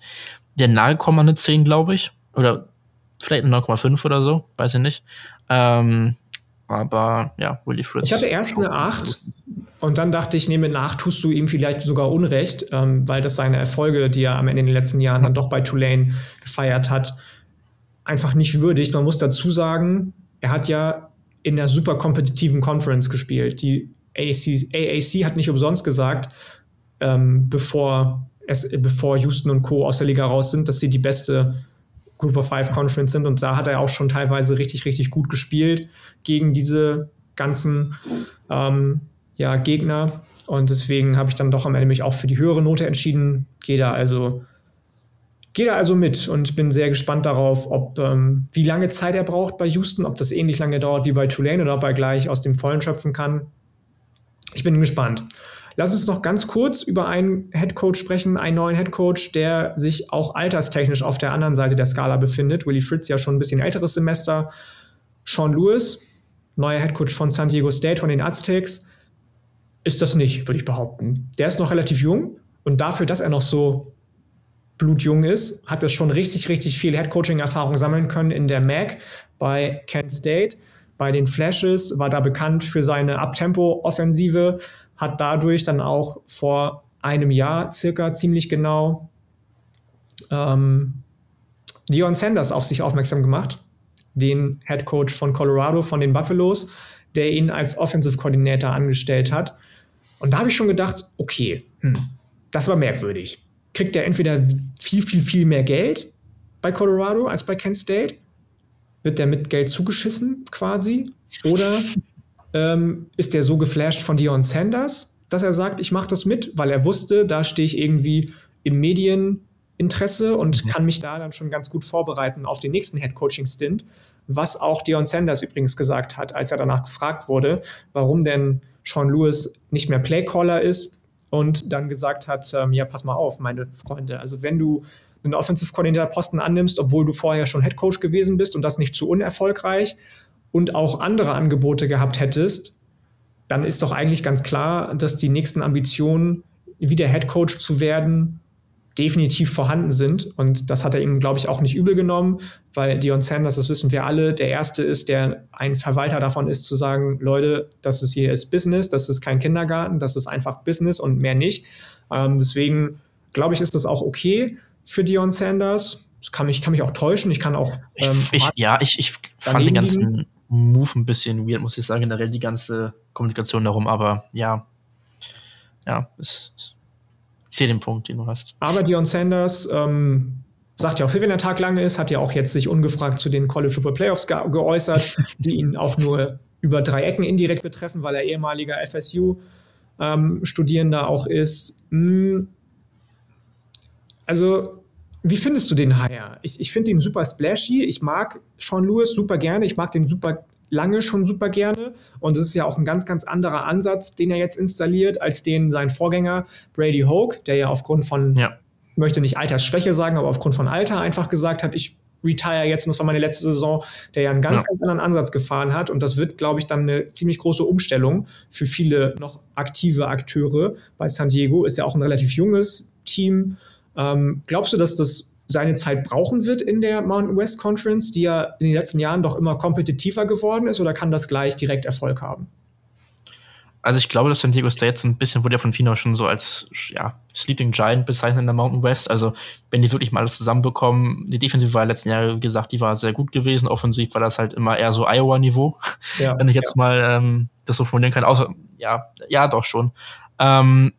der nahe gekommen an eine 10, glaube ich. Oder vielleicht eine 9,5 oder so, weiß ich nicht. Ähm, aber ja, Willy Fritz. Ich hatte erst eine 8 und dann dachte ich, nee, mit nach tust du ihm vielleicht sogar Unrecht, ähm, weil das seine Erfolge, die er am Ende in den letzten Jahren dann doch bei Tulane gefeiert hat, einfach nicht würdigt. Man muss dazu sagen, er hat ja in der super kompetitiven Conference gespielt. Die AAC, AAC hat nicht umsonst gesagt, ähm, bevor, es, bevor Houston und Co. aus der Liga raus sind, dass sie die beste Group of Five Conference sind. Und da hat er auch schon teilweise richtig, richtig gut gespielt gegen diese ganzen ähm, ja, Gegner. Und deswegen habe ich dann doch am Ende mich auch für die höhere Note entschieden. Gehe da also, gehe da also mit und bin sehr gespannt darauf, ob ähm, wie lange Zeit er braucht bei Houston, ob das ähnlich lange dauert wie bei Tulane oder ob er gleich aus dem Vollen schöpfen kann. Ich bin gespannt. Lass uns noch ganz kurz über einen Headcoach sprechen, einen neuen Headcoach, der sich auch alterstechnisch auf der anderen Seite der Skala befindet. Willie Fritz ja schon ein bisschen älteres Semester. Sean Lewis, neuer Headcoach von San Diego State, von den Aztecs ist das nicht, würde ich behaupten. Der ist noch relativ jung und dafür, dass er noch so blutjung ist, hat er schon richtig, richtig viel Headcoaching-Erfahrung sammeln können in der MAC bei Kent State. Bei den Flashes war da bekannt für seine Abtempo-Offensive, hat dadurch dann auch vor einem Jahr circa ziemlich genau ähm, Dion Sanders auf sich aufmerksam gemacht, den Head Coach von Colorado, von den Buffaloes, der ihn als Offensive Coordinator angestellt hat. Und da habe ich schon gedacht, okay, hm, das war merkwürdig. Kriegt er entweder viel, viel, viel mehr Geld bei Colorado als bei Kent State? Wird der mit Geld zugeschissen quasi? Oder (laughs) ähm, ist der so geflasht von Dion Sanders, dass er sagt, ich mache das mit, weil er wusste, da stehe ich irgendwie im Medieninteresse und mhm. kann mich da dann schon ganz gut vorbereiten auf den nächsten Head Coaching Stint, was auch Dion Sanders übrigens gesagt hat, als er danach gefragt wurde, warum denn Sean Lewis nicht mehr Playcaller ist und dann gesagt hat, ähm, ja, pass mal auf, meine Freunde, also wenn du einen Offensive Coordinator Posten annimmst, obwohl du vorher schon Head Coach gewesen bist und das nicht zu unerfolgreich und auch andere Angebote gehabt hättest, dann ist doch eigentlich ganz klar, dass die nächsten Ambitionen, wieder Head Coach zu werden, definitiv vorhanden sind. Und das hat er ihm, glaube ich, auch nicht übel genommen, weil Dion Sanders, das wissen wir alle, der Erste ist, der ein Verwalter davon ist, zu sagen, Leute, das ist hier ist Business, das ist kein Kindergarten, das ist einfach Business und mehr nicht. Ähm, deswegen glaube ich, ist das auch okay für Dion Sanders. Das kann mich, kann mich auch täuschen. Ich kann auch. Ähm, ich, ich, ja, ich, ich fand den ganzen liegen. Move ein bisschen weird, muss ich sagen, generell die ganze Kommunikation darum, aber ja. Ja, es, es ich sehe den Punkt, den du hast. Aber Dion Sanders ähm, sagt ja auch, wenn der Tag lange ist, hat ja auch jetzt sich ungefragt zu den College Football Playoffs ge geäußert, (laughs) die ihn auch nur über drei Ecken indirekt betreffen, weil er ehemaliger FSU-Studierender ähm, auch ist. Hm. Also, wie findest du den Hire? Ich, ich finde ihn super splashy. Ich mag Sean Lewis super gerne. Ich mag den super lange schon super gerne. Und es ist ja auch ein ganz, ganz anderer Ansatz, den er jetzt installiert, als den sein Vorgänger Brady Hoke, der ja aufgrund von, ja. möchte nicht Altersschwäche sagen, aber aufgrund von Alter einfach gesagt hat, ich retire jetzt und das war meine letzte Saison, der ja einen ganz, ja. ganz anderen Ansatz gefahren hat. Und das wird, glaube ich, dann eine ziemlich große Umstellung für viele noch aktive Akteure bei San Diego. Ist ja auch ein relativ junges Team. Ähm, glaubst du, dass das seine Zeit brauchen wird in der Mountain West Conference, die ja in den letzten Jahren doch immer kompetitiver geworden ist, oder kann das gleich direkt Erfolg haben? Also ich glaube, dass San Diego State ein bisschen wurde ja von Fino schon so als ja, Sleeping Giant bezeichnet in der Mountain West. Also wenn die wirklich mal alles zusammenbekommen, die Defensive war letzten Jahre, wie gesagt, die war sehr gut gewesen. Offensiv war das halt immer eher so Iowa-Niveau, ja, (laughs) wenn ich jetzt ja. mal ähm, das so formulieren kann. Außer, ja, ja, doch schon. Ähm,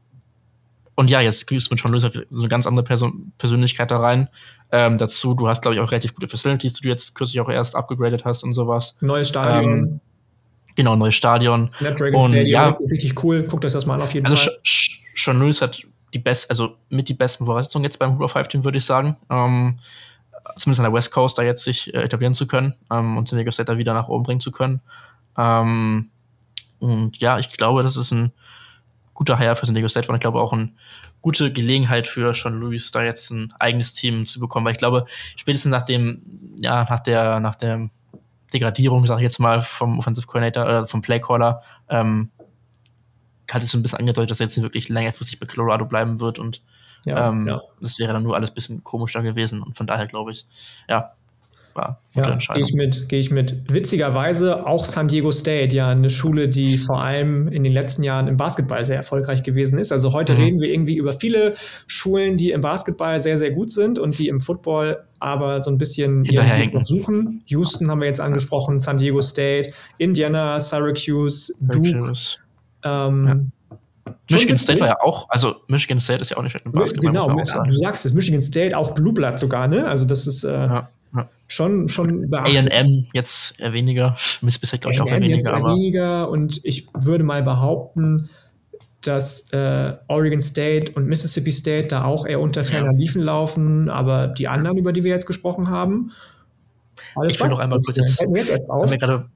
und ja, jetzt gibt es mit John Lewis so eine ganz andere Person Persönlichkeit da rein. Ähm, dazu, du hast, glaube ich, auch relativ gute Facilities, die du jetzt kürzlich auch erst abgegradet hast und sowas. Neues Stadion. Ähm, genau, neues Stadion. Snapdragon und, Stadion, ja, richtig, richtig cool. Guckt euch das mal an auf jeden also Fall. Sean Lewis hat die best, also mit die besten Voraussetzungen jetzt beim Hoover 5 Team, würde ich sagen. Ähm, zumindest an der West Coast da jetzt sich äh, etablieren zu können ähm, und San Diego State da wieder nach oben bringen zu können. Ähm, und ja, ich glaube, das ist ein guter Hire für San Diego State war. Und ich glaube auch eine gute Gelegenheit für Sean Lewis, da jetzt ein eigenes Team zu bekommen. Weil ich glaube, spätestens nach dem, ja, nach der, nach der Degradierung, sage ich jetzt mal, vom Offensive Coordinator oder vom Playcaller, ähm, hat es so ein bisschen angedeutet, dass er jetzt nicht wirklich längerfristig bei Colorado bleiben wird und ja, ähm, ja. das wäre dann nur alles ein bisschen komisch da gewesen. Und von daher glaube ich, ja, war ja. Gehe ich, mit, geh ich mit. Witzigerweise auch San Diego State, ja, eine Schule, die vor allem in den letzten Jahren im Basketball sehr erfolgreich gewesen ist. Also heute mhm. reden wir irgendwie über viele Schulen, die im Basketball sehr, sehr gut sind und die im Football aber so ein bisschen ihren suchen. Houston haben wir jetzt angesprochen, San Diego State, Indiana, Syracuse, Duke. Ähm, ja. Michigan State war ja auch, also Michigan State ist ja auch nicht im Basketball. Genau, du sagst es, Michigan State, auch Blue Blood sogar, ne? Also das ist äh, ja. Schon, schon AM jetzt eher weniger. Miss bisher, glaube ich, auch eher weniger. Jetzt eher weniger. Und ich würde mal behaupten, dass äh, Oregon State und Mississippi State da auch eher unter ferner ja. Liefen laufen. Aber die anderen, über die wir jetzt gesprochen haben, ich will noch einmal kurz jetzt, jetzt. Wenn wir gerade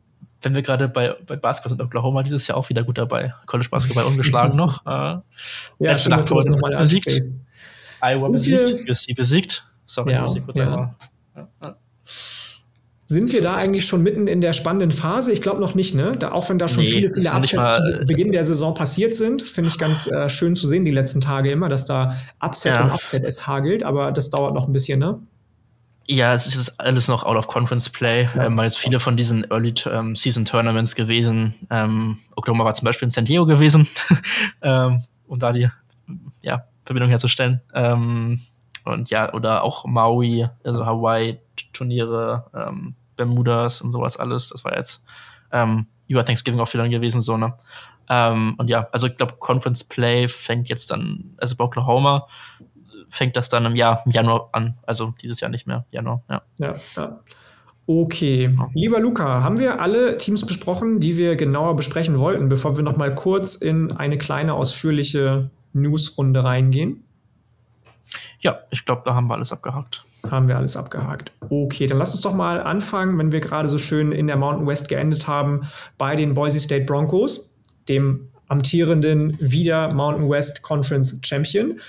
wenn wir gerade bei, bei Basketball sind, Oklahoma dieses Jahr auch wieder gut dabei. College Basketball (laughs) ungeschlagen noch. Äh, ja, erste Nacht besiegt. Iowa besiegt, USC besiegt. Sorry, ja, muss ich kurz ja. einmal sind wir da eigentlich schon mitten in der spannenden Phase? Ich glaube noch nicht, ne? Da, auch wenn da schon nee, viele, viele Upsets zu Beginn der Saison passiert sind, finde ich ganz äh, schön zu sehen die letzten Tage immer, dass da Upset ja. und Upset es hagelt, aber das dauert noch ein bisschen, ne? Ja, es ist alles noch out of conference play. Ja. Ähm, weil es viele von diesen Early ähm, Season Tournaments gewesen. Ähm, Oklahoma war zum Beispiel in San Diego gewesen, (laughs) ähm, um da die ja, Verbindung herzustellen. Ähm, und ja, oder auch Maui, also Hawaii-Turniere, ähm, Bermudas und sowas alles. Das war jetzt ähm, über Thanksgiving auch wieder gewesen, so, ne? Ähm, und ja, also ich glaube, Conference Play fängt jetzt dann, also bei Oklahoma fängt das dann im Jahr, im Januar an. Also dieses Jahr nicht mehr, Januar, ja. Ja, ja. Okay. Lieber Luca, haben wir alle Teams besprochen, die wir genauer besprechen wollten, bevor wir nochmal kurz in eine kleine ausführliche Newsrunde reingehen? Ja, ich glaube, da haben wir alles abgehakt. Haben wir alles abgehakt. Okay, dann lass uns doch mal anfangen, wenn wir gerade so schön in der Mountain West geendet haben, bei den Boise State Broncos, dem amtierenden wieder Mountain West Conference Champion,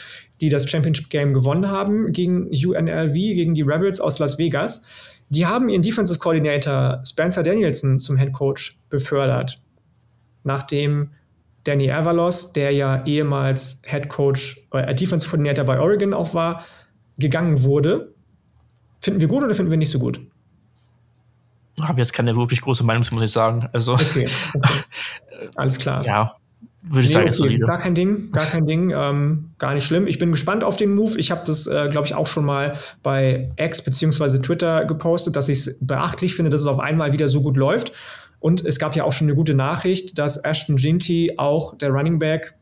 die das Championship Game gewonnen haben gegen UNLV, gegen die Rebels aus Las Vegas. Die haben ihren Defensive Coordinator Spencer Danielson zum Head Coach befördert, nachdem Danny Avalos, der ja ehemals Head Coach, äh, Defense Coordinator bei Oregon auch war, gegangen wurde. Finden wir gut oder finden wir nicht so gut? Ich habe jetzt keine wirklich große Meinung, muss ich sagen. Also, okay, okay. (laughs) Alles klar. Ja, würde ich nee, sagen, okay. solide. Gar kein Ding, gar kein Ding, ähm, gar nicht schlimm. Ich bin gespannt auf den Move. Ich habe das, äh, glaube ich, auch schon mal bei X bzw. Twitter gepostet, dass ich es beachtlich finde, dass es auf einmal wieder so gut läuft. Und es gab ja auch schon eine gute Nachricht, dass Ashton Ginty auch der Running Back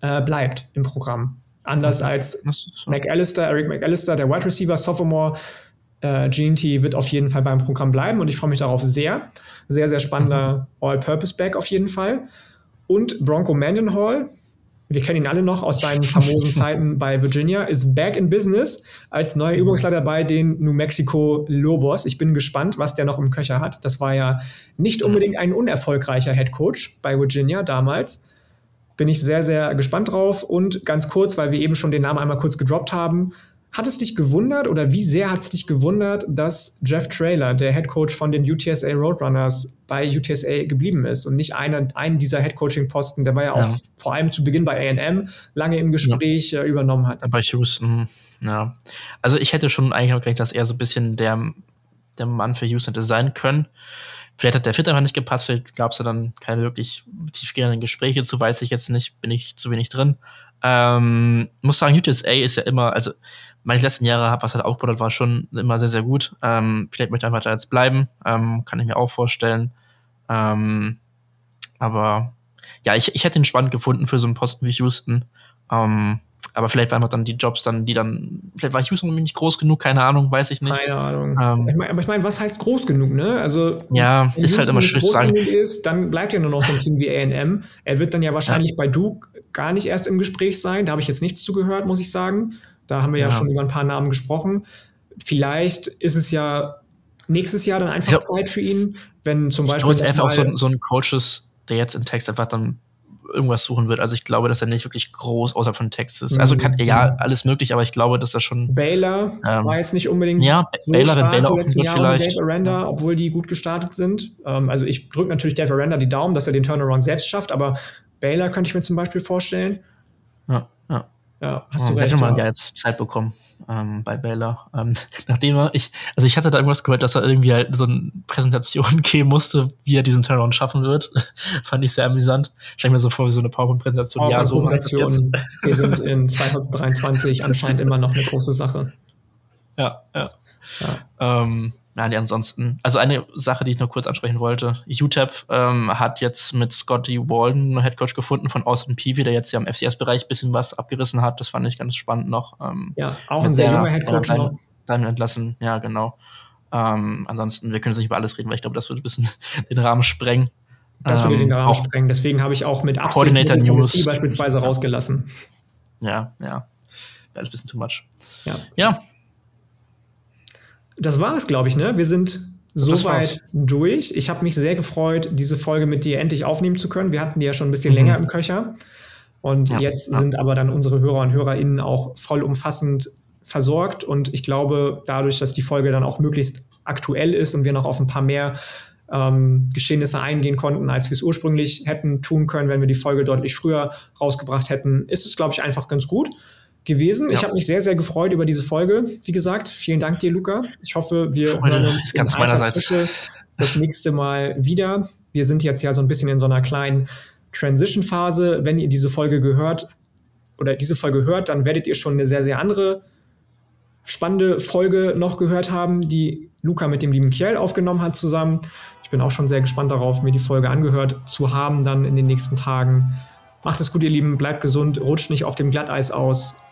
äh, bleibt im Programm. Anders als McAllister, Eric McAllister, der Wide Receiver, Sophomore. Äh, Ginty wird auf jeden Fall beim Programm bleiben und ich freue mich darauf sehr. Sehr, sehr spannender mhm. All-Purpose-Back auf jeden Fall. Und Bronco Mendenhall, wir kennen ihn alle noch aus seinen famosen (laughs) Zeiten bei Virginia, ist back in business als neuer mhm. Übungsleiter bei den New Mexico Lobos. Ich bin gespannt, was der noch im Köcher hat. Das war ja nicht unbedingt ein unerfolgreicher Head Coach bei Virginia damals. Bin ich sehr, sehr gespannt drauf. Und ganz kurz, weil wir eben schon den Namen einmal kurz gedroppt haben, hat es dich gewundert oder wie sehr hat es dich gewundert, dass Jeff Trailer, der Head Coach von den UTSA Roadrunners, bei UTSA geblieben ist und nicht einer, einen dieser Head Coaching Posten, der war ja auch ja. vor allem zu Beginn bei A&M lange im Gespräch ja. äh, übernommen hat. Bei Houston, ja. Also ich hätte schon eigentlich auch gedacht, dass er so ein bisschen der, der Mann für Houston hätte sein können. Vielleicht hat der Fit einfach nicht gepasst, vielleicht gab es da dann keine wirklich tiefgehenden Gespräche zu, weiß ich jetzt nicht, bin ich zu wenig drin. Ähm, muss sagen, UTSA ist ja immer, also meine letzten Jahre, was halt aufgebaut war schon immer sehr, sehr gut. Ähm, vielleicht möchte er einfach da jetzt bleiben, ähm, kann ich mir auch vorstellen. Ähm, aber ja, ich, ich hätte ihn spannend gefunden für so einen Posten wie Houston. Ähm, aber vielleicht waren einfach dann die Jobs dann, die dann, vielleicht war Houston nicht groß genug, keine Ahnung, weiß ich nicht. Keine Ahnung. Ähm, ich mein, aber ich meine, was heißt groß genug, ne? Also, ja, ist Houston halt immer schwer zu sagen. Ist, dann bleibt ja nur noch so ein Team wie AM. Er wird dann ja wahrscheinlich ja. bei Duke gar nicht erst im Gespräch sein. Da habe ich jetzt nichts zugehört, muss ich sagen. Da haben wir ja, ja schon über ein paar Namen gesprochen. Vielleicht ist es ja nächstes Jahr dann einfach ja. Zeit für ihn, wenn zum ich Beispiel. Ich glaube, einfach auch so, so ein Coach ist, der jetzt in Text einfach dann irgendwas suchen wird. Also ich glaube, dass er nicht wirklich groß außerhalb von Texas. ist. Also kann mhm. ja alles möglich, aber ich glaube, dass er schon. Baylor ähm, war jetzt nicht unbedingt ja, so Baylor, stark Baylor letzten Jahre vielleicht. Dave Aranda, ja. obwohl die gut gestartet sind. Ähm, also ich drücke natürlich Dave Aranda die Daumen, dass er den Turnaround selbst schafft, aber Baylor könnte ich mir zum Beispiel vorstellen. Ja, ja. Ja, hast du recht. Hätte man ja jetzt Zeit bekommen ähm, bei Baylor. Ähm, (laughs) nachdem er, ich, also ich hatte da irgendwas gehört, dass er irgendwie halt so eine Präsentation (laughs) geben musste, wie er diesen Turnaround schaffen wird. (laughs) Fand ich sehr amüsant. Stell mir so vor, wie so eine PowerPoint-Präsentation. Ja, so Präsentation. Wir sind in 2023 anscheinend immer noch eine große Sache. Ja, ja. ja. Ähm, ja, die ansonsten, also eine Sache, die ich noch kurz ansprechen wollte. UTEP ähm, hat jetzt mit Scotty Walden einen Headcoach gefunden von Austin Peavy, der jetzt ja im FCS-Bereich ein bisschen was abgerissen hat. Das fand ich ganz spannend noch. Ähm, ja, auch ein sehr junger Headcoach noch. Dann entlassen, ja, genau. Ähm, ansonsten, wir können jetzt nicht über alles reden, weil ich glaube, das würde ein bisschen (laughs) den Rahmen sprengen. Das würde den ähm, Rahmen sprengen. Deswegen habe ich auch mit Absicht News beispielsweise rausgelassen. Ja, ja. Wäre ein bisschen too much. Ja. Ja, das war es, glaube ich, ne? Wir sind soweit durch. Ich habe mich sehr gefreut, diese Folge mit dir endlich aufnehmen zu können. Wir hatten die ja schon ein bisschen mhm. länger im Köcher. Und ja, jetzt ja. sind aber dann unsere Hörer und HörerInnen auch vollumfassend versorgt. Und ich glaube, dadurch, dass die Folge dann auch möglichst aktuell ist und wir noch auf ein paar mehr ähm, Geschehnisse eingehen konnten, als wir es ursprünglich hätten tun können, wenn wir die Folge deutlich früher rausgebracht hätten, ist es, glaube ich, einfach ganz gut gewesen. Ja. Ich habe mich sehr, sehr gefreut über diese Folge. Wie gesagt, vielen Dank dir, Luca. Ich hoffe, wir Freude, hören uns ganz meinerseits das nächste Mal wieder. Wir sind jetzt ja so ein bisschen in so einer kleinen Transition-Phase. Wenn ihr diese Folge gehört oder diese Folge hört, dann werdet ihr schon eine sehr, sehr andere spannende Folge noch gehört haben, die Luca mit dem lieben Kiel aufgenommen hat zusammen. Ich bin auch schon sehr gespannt darauf, mir die Folge angehört zu haben, dann in den nächsten Tagen. Macht es gut, ihr Lieben, bleibt gesund, rutscht nicht auf dem Glatteis aus